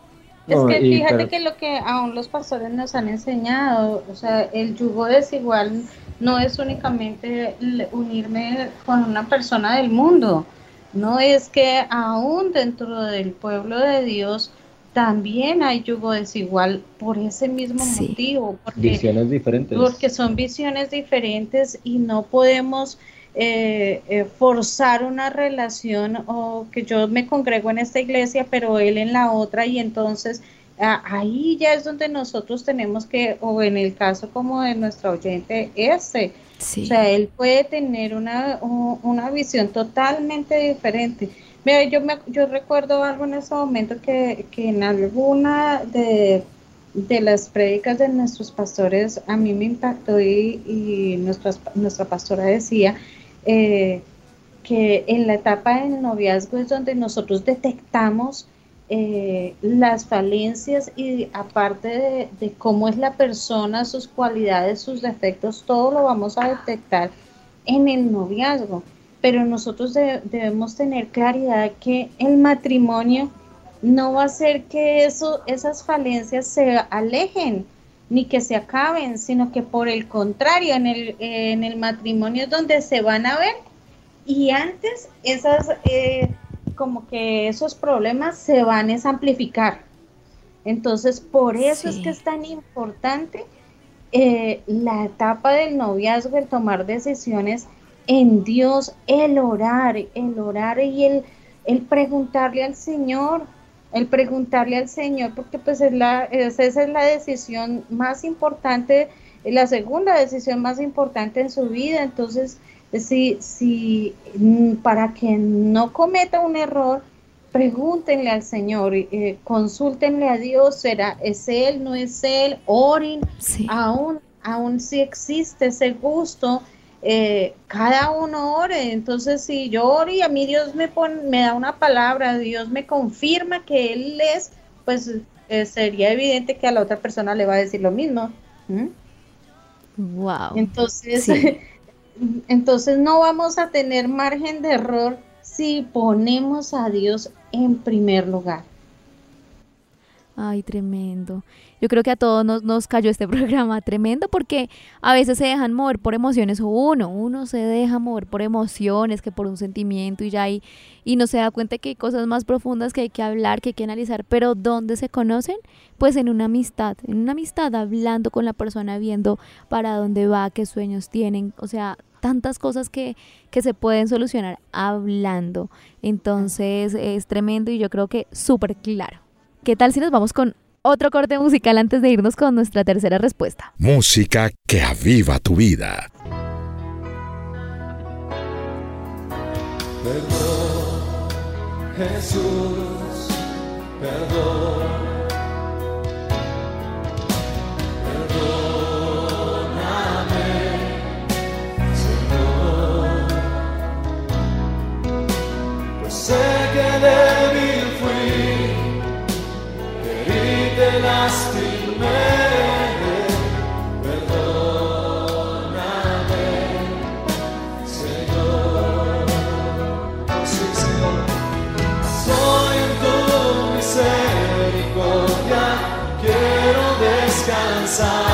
Es que fíjate que lo que aún los pastores nos han enseñado, o sea, el yugo desigual no es únicamente unirme con una persona del mundo, no es que aún dentro del pueblo de Dios también hay yugo desigual por ese mismo motivo.
Porque, visiones diferentes.
Porque son visiones diferentes y no podemos eh, eh, forzar una relación o que yo me congrego en esta iglesia, pero él en la otra y entonces ahí ya es donde nosotros tenemos que, o en el caso como de nuestro oyente, ese. O sea, él puede tener una, una visión totalmente diferente. Mira, yo, me, yo recuerdo algo en ese momento que, que en alguna de, de, las prédicas de nuestros pastores a mí me impactó y, y nuestra, nuestra pastora decía eh, que en la etapa del noviazgo es donde nosotros detectamos eh, las falencias y aparte de, cómo es la persona, sus cualidades, sus defectos, todo lo vamos a detectar en el noviazgo. Pero nosotros debemos tener claridad que el matrimonio no va a ser que esas falencias se alejen ni que se acaben, sino que por el contrario, en el, en el matrimonio es donde se van a ver y antes esas, eh, como que esos problemas se van a amplificar. Entonces, por eso es que es tan importante eh, la etapa del noviazgo, el tomar decisiones en Dios, el orar, el orar y el, el preguntarle al Señor, el preguntarle al Señor, porque pues es la, esa es la decisión más importante, la segunda decisión más importante en su vida. Entonces, si, si mm, para que no cometa un error, pregúntenle al Señor, eh, consúltenle a Dios, será, es Él, no es Él, oren, aún, aún si existe ese gusto eh, cada uno ore. Entonces, si yo oro y a mí Dios me, pone, me da una palabra, Dios me confirma que Él es, pues eh, sería evidente que a la otra persona le va a decir lo mismo.
Wow.
Entonces, entonces no vamos a tener margen de error si ponemos a Dios en primer lugar.
Ay, tremendo. Yo creo que a todos nos, nos cayó este programa tremendo porque a veces se dejan mover por emociones o uno, uno se deja mover por emociones que por un sentimiento y ya y, y no se da cuenta que hay cosas más profundas que hay que hablar, que hay que analizar, pero ¿dónde se conocen? Pues en una amistad, en una amistad hablando con la persona, viendo para dónde va, qué sueños tienen, o sea, tantas cosas que, que se pueden solucionar hablando. Entonces es tremendo y yo creo que súper claro. ¿Qué tal si nos vamos con otro corte musical antes de irnos con nuestra tercera respuesta?
Música que aviva tu vida.
Perdón, Jesús, perdón. sun.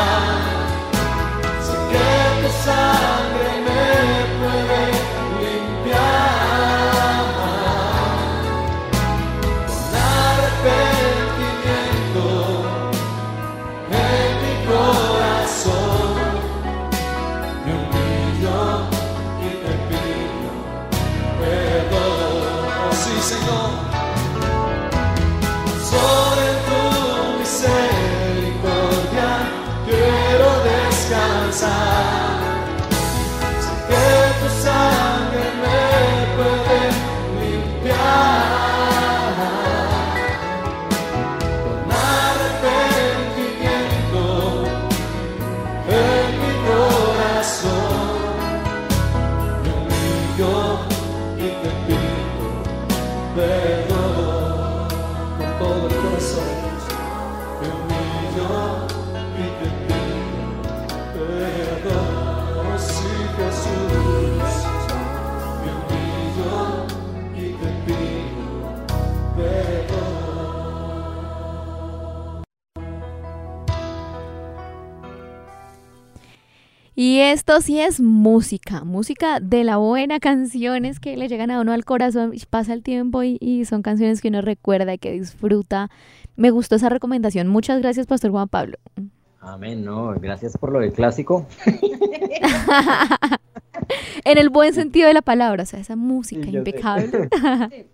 Y
esto sí es música, música de la buena, canciones que le llegan a uno al corazón, pasa el tiempo y, y son canciones que uno recuerda y que disfruta. Me gustó esa recomendación. Muchas gracias, Pastor Juan Pablo.
Amén, no, gracias por lo del clásico.
en el buen sentido de la palabra, o sea, esa música impecable.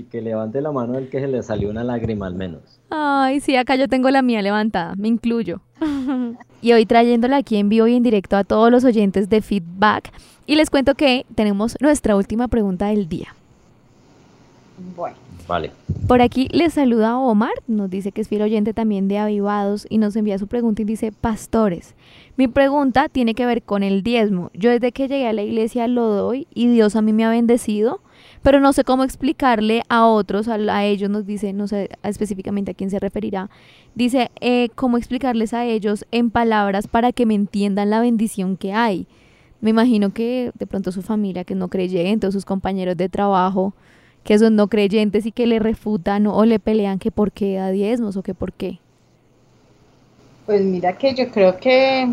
y que levante la mano el que se le salió una lágrima al menos.
Ay, sí, acá yo tengo la mía levantada, me incluyo. y hoy trayéndola aquí en vivo y en directo a todos los oyentes de Feedback. Y les cuento que tenemos nuestra última pregunta del día.
Bueno.
Vale.
Por aquí les saluda Omar, nos dice que es fiel oyente también de Avivados y nos envía su pregunta y dice, pastores, mi pregunta tiene que ver con el diezmo. Yo desde que llegué a la iglesia lo doy y Dios a mí me ha bendecido, pero no sé cómo explicarle a otros, a, ellos nos dice, no sé específicamente a quién se referirá, dice, eh, cómo explicarles a ellos en palabras para que me entiendan la bendición que hay. Me imagino que de pronto su familia que no creyente o sus compañeros de trabajo que son no creyentes y que le refutan o le pelean que por qué da diezmos o que por qué?
Pues mira que yo creo que,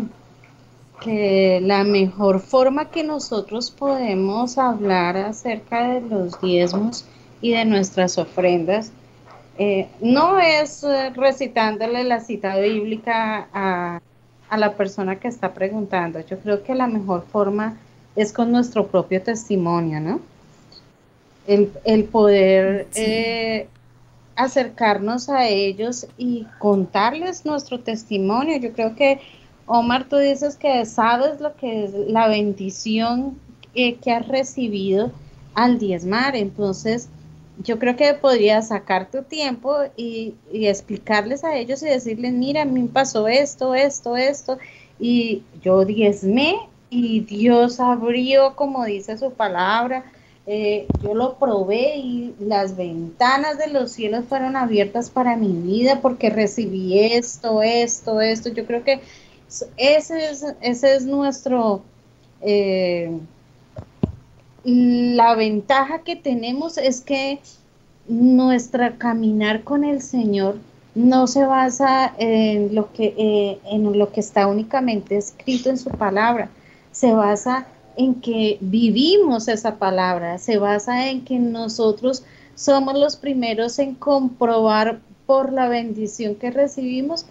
que la mejor forma que nosotros podemos hablar acerca de los diezmos y de nuestras ofrendas eh, no es eh, recitándole la cita bíblica a, a la persona que está preguntando. Yo creo que la mejor forma es con nuestro propio testimonio, ¿no? el, poder eh, acercarnos a ellos y contarles nuestro testimonio. Yo creo que, Omar, tú dices que sabes lo que es la bendición que has recibido al diezmar. Entonces, yo creo que podrías sacar tu tiempo y, y, explicarles a ellos y decirles, mira, a mí me pasó esto, esto, esto, y yo diezmé y Dios abrió, como dice su palabra, eh, yo lo probé y las ventanas de los cielos fueron abiertas para mi vida porque recibí esto, esto, esto. Yo creo que ese es, ese es nuestro, eh, la ventaja que tenemos es que nuestra caminar con el Señor no se basa en lo que, eh, en lo que está únicamente escrito en su palabra, se basa en que vivimos esa palabra, se basa en que nosotros somos los primeros en comprobar por la bendición que recibimos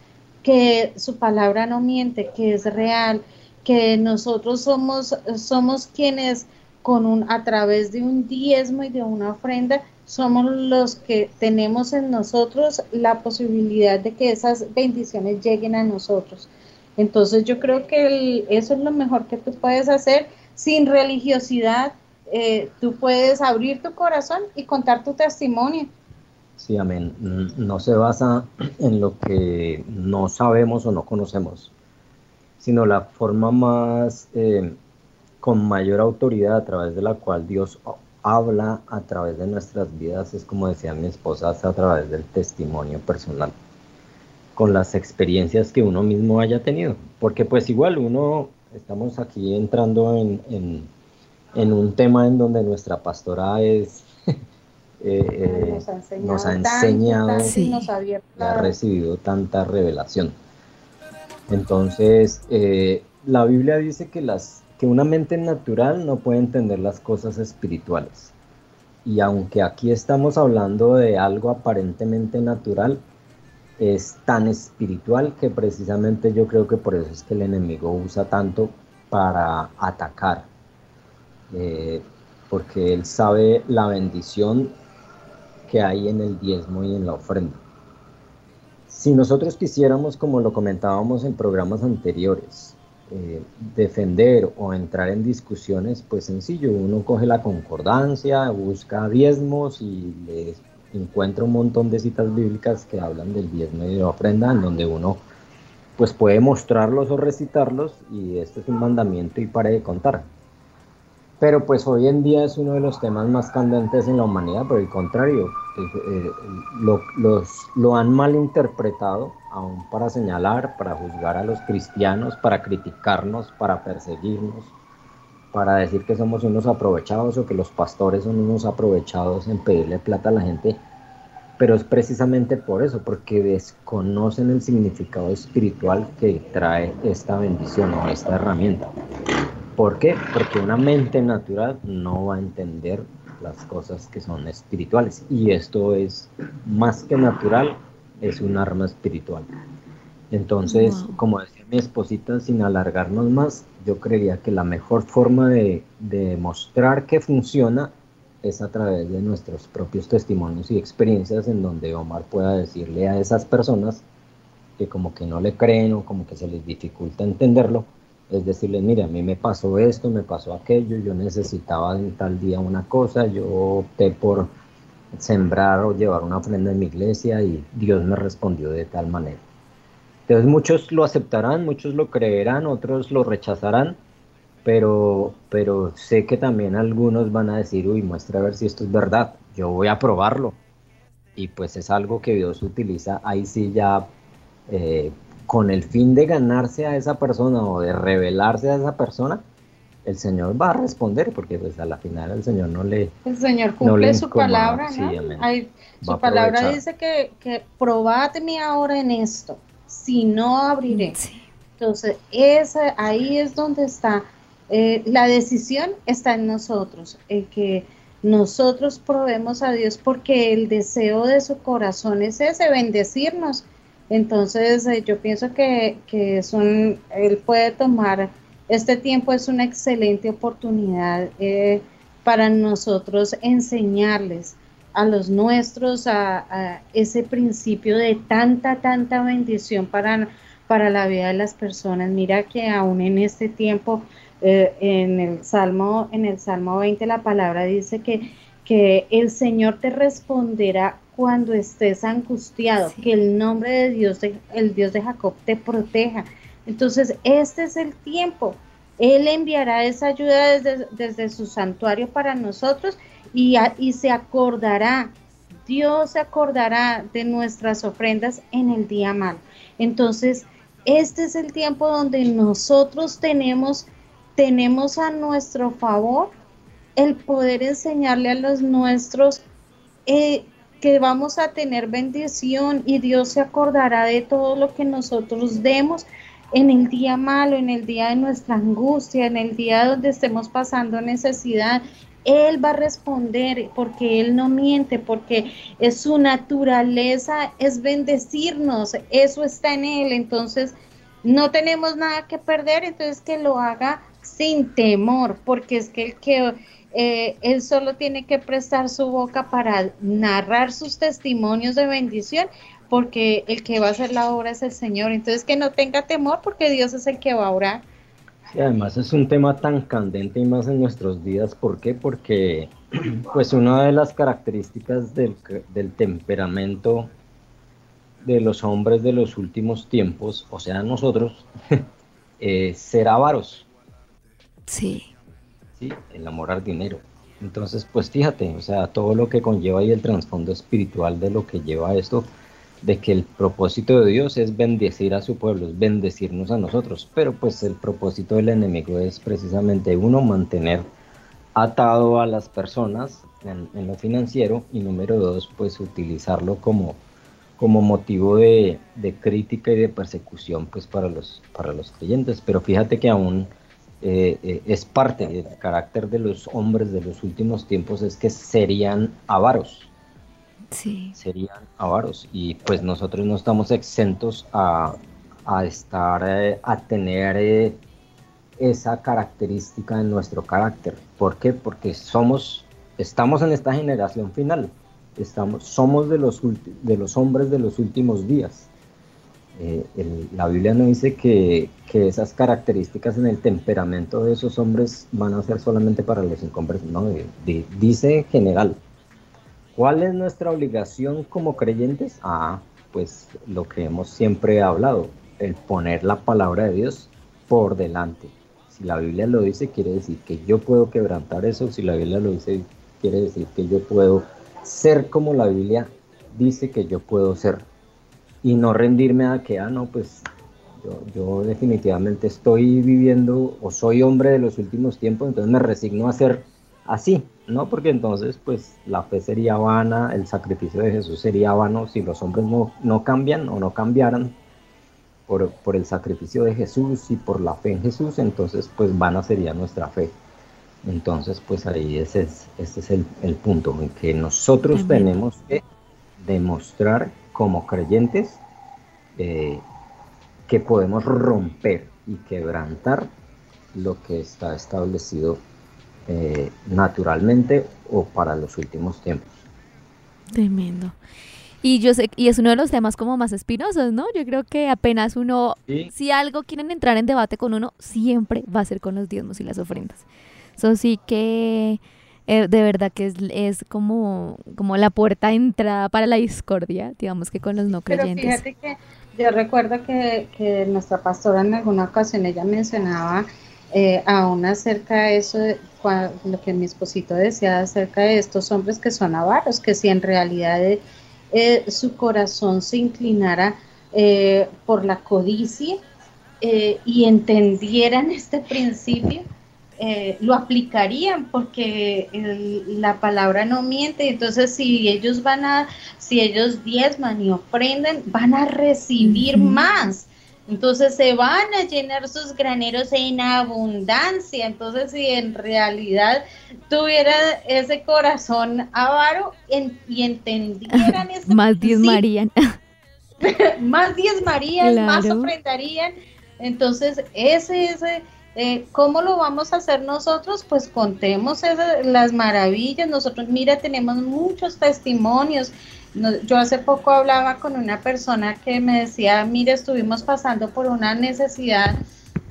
que su palabra no miente, que es real, que nosotros somos, somos quienes con un, a través de un diezmo y de una ofrenda, somos los que tenemos en nosotros la posibilidad de que esas bendiciones lleguen a nosotros. Entonces yo creo que eso es lo mejor que tú puedes hacer sin religiosidad, eh, tú puedes abrir tu corazón y contar tu testimonio.
Sí, amén. No se basa en lo que no sabemos o no conocemos, sino la forma más, eh, con mayor autoridad a través de la cual Dios habla a través de nuestras vidas, es como decía mi esposa, a través del testimonio personal, con las experiencias que uno mismo haya tenido. Porque pues igual uno estamos aquí entrando en, un tema en donde nuestra pastora es... Eh, eh, nos ha enseñado, y ha recibido tanta revelación. Entonces, eh, la Biblia dice que, las, que una mente natural no puede entender las cosas espirituales. Y aunque aquí estamos hablando de algo aparentemente natural, es tan espiritual que precisamente yo creo que por eso es que el enemigo usa tanto para atacar, eh, porque él sabe la bendición que hay en el diezmo y en la ofrenda. Si nosotros quisiéramos, como lo comentábamos en programas anteriores, eh, defender o entrar en discusiones, pues sencillo, uno coge la concordancia, busca diezmos y les encuentra un montón de citas bíblicas que hablan del diezmo y de la ofrenda, en donde uno pues puede mostrarlos o recitarlos y este es un mandamiento y pare de contar. Pero pues hoy en día es uno de los temas más candentes en la humanidad, por el contrario, eh, lo, los, lo han malinterpretado aún para señalar, para juzgar a los cristianos, para criticarnos, para perseguirnos, para decir que somos unos aprovechados o que los pastores son unos aprovechados en pedirle plata a la gente pero es precisamente por eso, porque desconocen el significado espiritual que trae esta bendición o esta herramienta. ¿Por qué? Porque una mente natural no va a entender las cosas que son espirituales y esto es más que natural, es un arma espiritual. Entonces, como decía mi esposita, sin alargarnos más, yo creería que la mejor forma de, demostrar que funciona es a través de nuestros propios testimonios y experiencias en donde Omar pueda decirle a esas personas que como que no le creen o como que se les dificulta entenderlo, es decirles, mire, a mí me pasó esto, me pasó aquello, yo necesitaba en tal día una cosa, yo opté por sembrar o llevar una ofrenda en mi iglesia y Dios me respondió de tal manera. Entonces muchos lo aceptarán, muchos lo creerán, otros lo rechazarán, pero, pero sé que también algunos van a decir, uy, muestra a ver si esto es verdad, yo voy a probarlo. Y pues es algo que Dios utiliza ahí sí ya eh, con el fin de ganarse a esa persona o de revelarse a esa persona, el Señor va a responder, porque pues a la final el Señor no le...
El Señor cumple su palabra, su palabra dice que, que probadme ahora en esto, si no abriré. Entonces, esa, ahí es donde está, eh, la decisión está en nosotros, el que nosotros probemos a Dios porque el deseo de su corazón es ese, bendecirnos entonces, eh, yo pienso que, es un, él puede tomar, este tiempo es una excelente oportunidad eh, para nosotros enseñarles a los nuestros a, ese principio de tanta, tanta bendición para, para la vida de las personas. Mira que aún en este tiempo, eh, en, el Salmo, en el Salmo 20, la palabra dice que, que el Señor te responderá cuando estés angustiado, que el nombre de Dios, el Dios de Jacob, te proteja. Entonces, este es el tiempo. Él enviará esa ayuda desde, su santuario para nosotros y, y se acordará, Dios se acordará de nuestras ofrendas en el día malo. Entonces, este es el tiempo donde nosotros tenemos, tenemos a nuestro favor el poder enseñarle a los nuestros eh, que vamos a tener bendición y Dios se acordará de todo lo que nosotros demos en el día malo, en el día de nuestra angustia, en el día donde estemos pasando necesidad. Él va a responder porque Él no miente, porque es su naturaleza, es bendecirnos, eso está en Él. Entonces, no tenemos nada que perder, entonces que lo haga sin temor, porque es que el que eh, él solo tiene que prestar su boca para narrar sus testimonios de bendición, porque el que va a hacer la obra es el Señor. Entonces que no tenga temor, porque Dios es el que va a orar.
Y además es un tema tan candente y más en nuestros días. ¿Por qué? Porque pues una de las características del, del temperamento de los hombres de los últimos tiempos, o sea, nosotros, es ser avaros.
Sí.
¿Sí? el amor al dinero. Entonces, pues fíjate, o sea, todo lo que conlleva y el trasfondo espiritual de lo que lleva esto, de que el propósito de Dios es bendecir a su pueblo, es bendecirnos a nosotros, pero pues el propósito del enemigo es precisamente uno, mantener atado a las personas en, lo financiero y número dos, pues utilizarlo como, como motivo de, de, crítica y de persecución pues para los, para los creyentes. Pero fíjate que aún eh, eh, es parte del carácter de los hombres de los últimos tiempos es que serían avaros.
Sí.
Serían avaros. Y pues nosotros no estamos exentos a, estar, eh, a tener esa característica en nuestro carácter. ¿Por qué? Porque somos, estamos en esta generación final. Estamos, somos de los, de los hombres de los últimos días. Eh, la Biblia no dice que, esas características en el temperamento de esos hombres van a ser solamente para los inconversos, no, dice en general. ¿Cuál es nuestra obligación como creyentes? Ah, pues lo que hemos siempre hablado, el poner la palabra de Dios por delante. Si la Biblia lo dice, quiere decir que yo puedo quebrantar eso. Si la Biblia lo dice, quiere decir que yo puedo ser como la Biblia dice que yo puedo ser y no rendirme a que, ah, no, pues yo, definitivamente estoy viviendo o soy hombre de los últimos tiempos, entonces me resigno a ser así, ¿no? Porque entonces, pues, la fe sería vana, el sacrificio de Jesús sería vano si los hombres no, no cambian o no cambiaran por, por, el sacrificio de Jesús y por la fe en Jesús, entonces, pues, vana sería nuestra fe. Entonces, pues ahí ese es, ese es el, el punto, en que nosotros tenemos que demostrar como creyentes eh, que podemos romper y quebrantar lo que está establecido eh, naturalmente o para los últimos tiempos.
Tremendo. Y yo sé, y es uno de los temas como más espinosos, ¿no? Yo creo que apenas uno, si algo quieren entrar en debate con uno, siempre va a ser con los diezmos y las ofrendas. Eso sí que eh, de verdad que es, es, como, como la puerta de entrada para la discordia, digamos que con los no creyentes.
Pero fíjate que yo recuerdo que, que nuestra pastora en alguna ocasión ella mencionaba eh, aún acerca de eso, lo que mi esposito decía acerca de estos hombres que son avaros, que si en realidad eh, su corazón se inclinara eh, por la codicia y entendieran este principio, lo aplicarían porque la palabra no miente. Entonces, si ellos van a, si ellos diezman y ofrenden, van a recibir más. Entonces se van a llenar sus graneros en abundancia. Entonces, si en realidad tuviera ese corazón avaro y entendieran eso.
más diez Marían.
más diez Marías, más ofrendarían. Entonces, ese, ese, eh, ¿cómo lo vamos a hacer nosotros? Pues contemos las maravillas. Nosotros, mira, tenemos muchos testimonios yo hace poco hablaba con una persona que me decía, mire, estuvimos pasando por una necesidad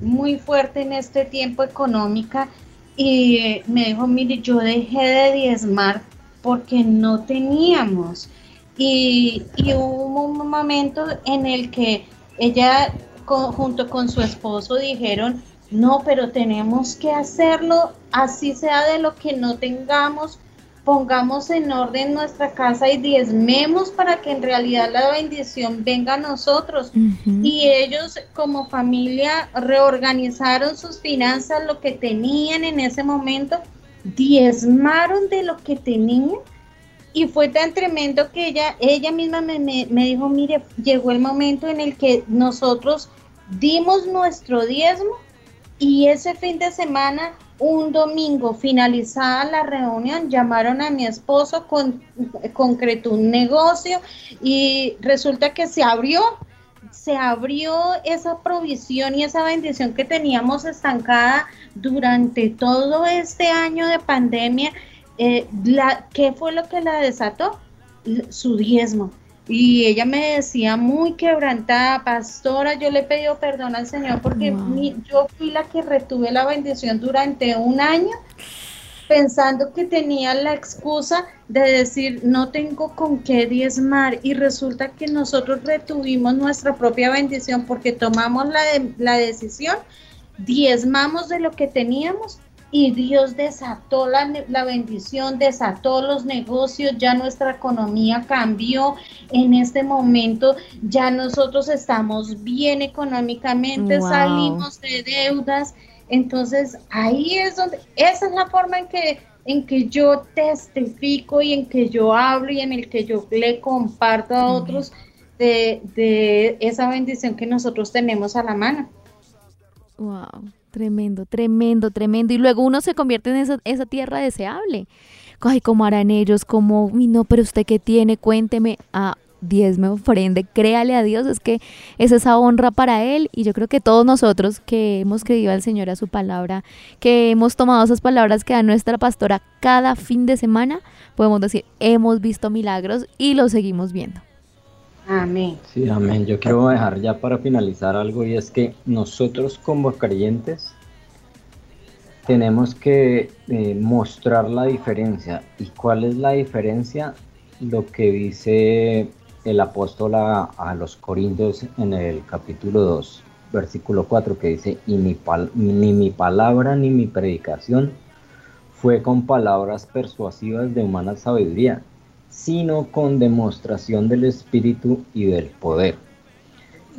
muy fuerte en este tiempo económica y me dijo, mire, yo dejé de diezmar porque no teníamos. Y, hubo un momento en el que ella junto con su esposo dijeron, no, pero tenemos que hacerlo, así sea de lo que no tengamos, pongamos en orden nuestra casa y diezmemos para que en realidad la bendición venga a nosotros. Y ellos como familia reorganizaron sus finanzas, lo que tenían en ese momento, diezmaron de lo que tenían. Y fue tan tremendo que ella, ella misma me, me dijo, mire, llegó el momento en el que nosotros dimos nuestro diezmo y ese fin de semana un domingo, finalizada la reunión, llamaron a mi esposo, con, concretó un negocio y resulta que se abrió, se abrió esa provisión y esa bendición que teníamos estancada durante todo este año de pandemia. Eh, ¿Qué fue lo que la desató? Su diezmo. Y ella me decía muy quebrantada, pastora, yo le he pedido perdón al Señor porque yo fui la que retuve la bendición durante un año pensando que tenía la excusa de decir no tengo con qué diezmar y resulta que nosotros retuvimos nuestra propia bendición porque tomamos la, la decisión, diezmamos de lo que teníamos y Dios desató la, la, bendición, desató los negocios, ya nuestra economía cambió. En este momento ya nosotros estamos bien económicamente, salimos de deudas. Entonces ahí es donde, esa es la forma en que, en que yo testifico y en que yo hablo y en el que yo le comparto a otros de, de esa bendición que nosotros tenemos a la mano.
Wow. Tremendo, tremendo, tremendo. Y luego uno se convierte en esa, tierra deseable. Ay, ¿cómo harán ellos? como no, pero usted qué tiene? Cuénteme. Ah, Dios me ofrende, créale a Dios, es que es esa honra para Él y yo creo que todos nosotros que hemos creído al Señor a su palabra, que hemos tomado esas palabras que da nuestra pastora cada fin de semana, podemos decir, hemos visto milagros y lo seguimos viendo.
Amén.
Sí, amén. Yo quiero dejar ya para finalizar algo y es que nosotros como creyentes tenemos que eh, mostrar la diferencia. ¿Y cuál es la diferencia? Lo que dice el apóstol a, los Corintios en el capítulo 2, versículo 4, que dice, y ni, ni mi palabra ni mi predicación fue con palabras persuasivas de humana sabiduría, sino con demostración del Espíritu y del poder.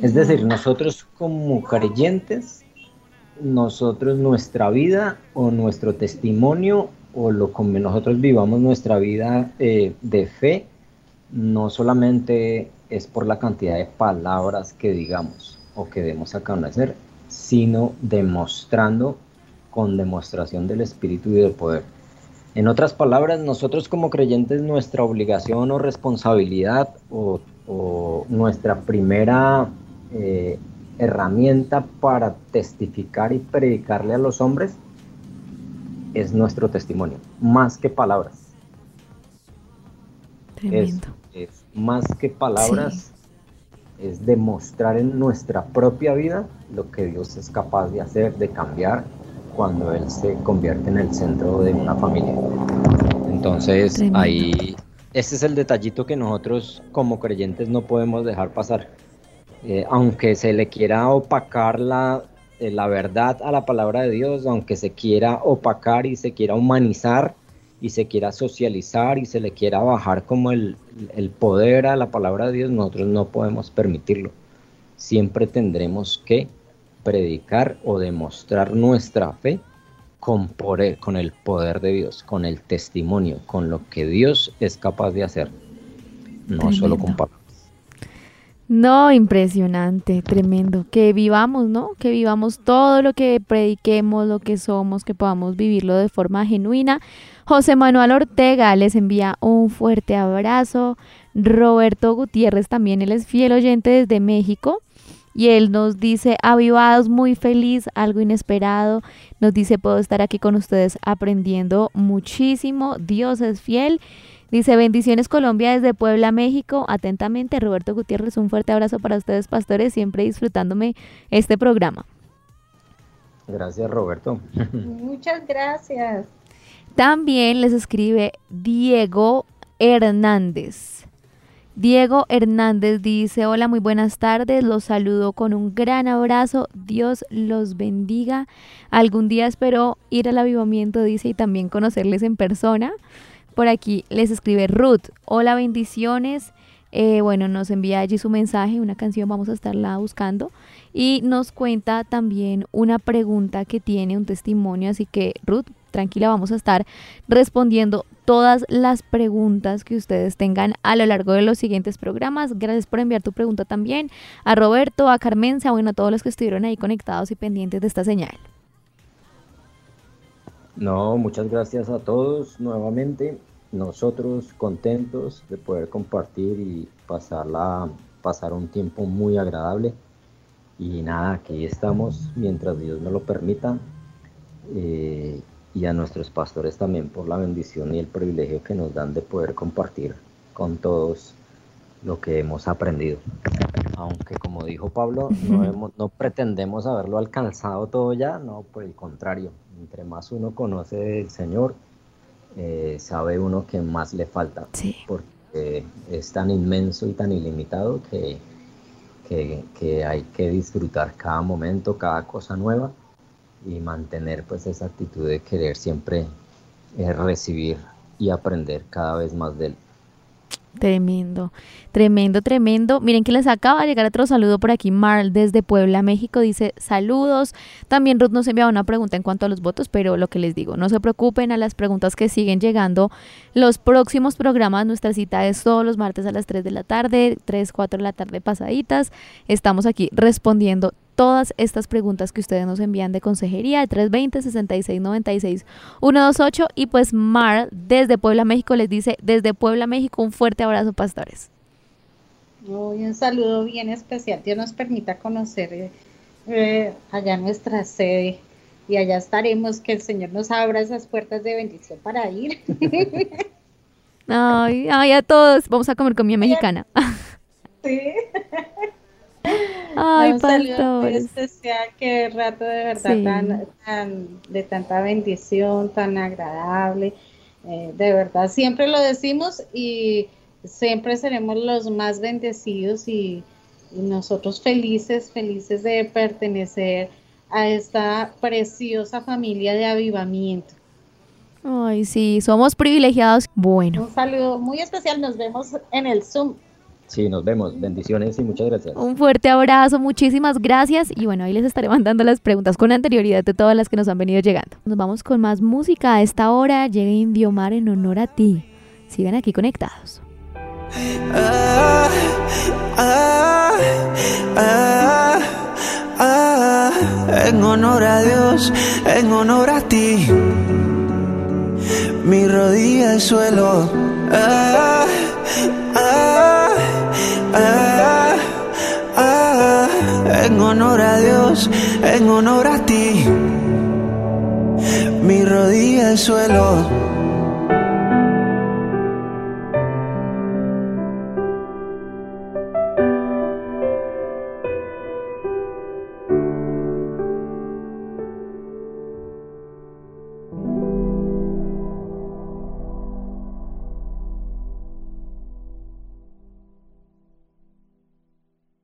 Es decir, nosotros como creyentes, nosotros nuestra vida o nuestro testimonio o lo como nosotros vivamos nuestra vida eh, de fe, no solamente es por la cantidad de palabras que digamos o que demos a conocer, sino demostrando con demostración del Espíritu y del poder. En otras palabras, nosotros como creyentes nuestra obligación o responsabilidad o, nuestra primera eh, herramienta para testificar y predicarle a los hombres es nuestro testimonio, más que palabras.
Tremendo.
Es, más que palabras, es demostrar en nuestra propia vida lo que Dios es capaz de hacer, de cambiar cuando Él se convierte en el centro de una familia. Entonces ahí, ese es el detallito que nosotros como creyentes no podemos dejar pasar. Eh, aunque se le quiera opacar la, eh, la verdad a la palabra de Dios, aunque se quiera opacar y se quiera humanizar y se quiera socializar y se le quiera bajar como el, el poder a la palabra de Dios, nosotros no podemos permitirlo. Siempre tendremos que predicar o demostrar nuestra fe con, con el poder de Dios, con el testimonio, con lo que Dios es capaz de hacer, no solo con palabras.
No, impresionante, tremendo. Que vivamos, ¿no? Que vivamos todo lo que prediquemos, lo que somos, que podamos vivirlo de forma genuina. José Manuel Ortega les envía un fuerte abrazo. Roberto Gutiérrez también, él es fiel oyente desde México. Y él nos dice, avivados, muy feliz, algo inesperado. Nos dice, puedo estar aquí con ustedes aprendiendo muchísimo. Dios es fiel. Dice, bendiciones Colombia desde Puebla, México. Atentamente, Roberto Gutiérrez, un fuerte abrazo para ustedes, pastores, siempre disfrutándome este programa.
Gracias, Roberto.
Muchas gracias.
También les escribe Diego Hernández. Diego Hernández dice, hola, muy buenas tardes, los saludo con un gran abrazo, Dios los bendiga. Algún día espero ir al avivamiento, dice, y también conocerles en persona. Por aquí les escribe Ruth. Hola, bendiciones. Eh, bueno, nos envía allí su mensaje, una canción, vamos a estarla buscando. Y nos cuenta también una pregunta que tiene, un testimonio. Así que, Ruth, tranquila, vamos a estar respondiendo todas las preguntas que ustedes tengan a lo largo de los siguientes programas. Gracias por enviar tu pregunta también a Roberto, a Carmenza, bueno, a todos los que estuvieron ahí conectados y pendientes de esta señal.
No, muchas gracias a todos nuevamente nosotros contentos de poder compartir y pasarla, pasar un tiempo muy agradable. Y nada, aquí estamos mientras Dios nos lo permita. Eh, y a nuestros pastores también por la bendición y el privilegio que nos dan de poder compartir con todos lo que hemos aprendido. Aunque como dijo Pablo, no, no pretendemos haberlo alcanzado todo ya, no, por el contrario, entre más uno conoce del Señor, eh, sabe uno que más le falta, porque es tan inmenso y tan ilimitado que, que, hay que disfrutar cada momento, cada cosa nueva y mantener pues esa actitud de querer siempre eh, recibir y aprender cada vez más de él.
Tremendo, tremendo, tremendo. Miren que les acaba de llegar otro saludo por aquí. Marl desde Puebla, México dice saludos. También Ruth nos enviaba una pregunta en cuanto a los votos, pero lo que les digo, no se preocupen a las preguntas que siguen llegando. Los próximos programas, nuestra cita es todos los martes a las 3 de la tarde, 3, 4 de la tarde pasaditas. Estamos aquí respondiendo todas estas preguntas que ustedes nos envían de consejería, 320-6696-128. Y pues Mar, desde Puebla, México, les dice, desde Puebla, México, un fuerte abrazo, pastores.
un saludo bien especial. Dios nos permita conocer eh, eh, allá nuestra sede y allá estaremos, que el Señor nos abra esas puertas de bendición para ir.
ay, ay, a todos. Vamos a comer comida mexicana.
Sí.
Ay, muy
especial, qué rato de verdad tan, de tanta bendición, tan agradable. Eh, de verdad, siempre lo decimos y siempre seremos los más bendecidos y, nosotros felices, felices de pertenecer a esta preciosa familia de avivamiento.
Ay, sí, somos privilegiados. Bueno.
Un saludo muy especial, nos vemos en el Zoom.
Sí, nos vemos. Bendiciones y muchas gracias.
Un fuerte abrazo, muchísimas gracias. Y bueno, ahí les estaré mandando las preguntas con anterioridad de todas las que nos han venido llegando. Nos vamos con más música a esta hora. Llega Indiomar en honor a ti. Sigan aquí conectados.
Ah, ah, ah, ah, en honor a Dios, en honor a ti. Mi rodilla al suelo. Ah, ah, ah, en honor a Dios, en honor a ti. Mi rodilla al suelo.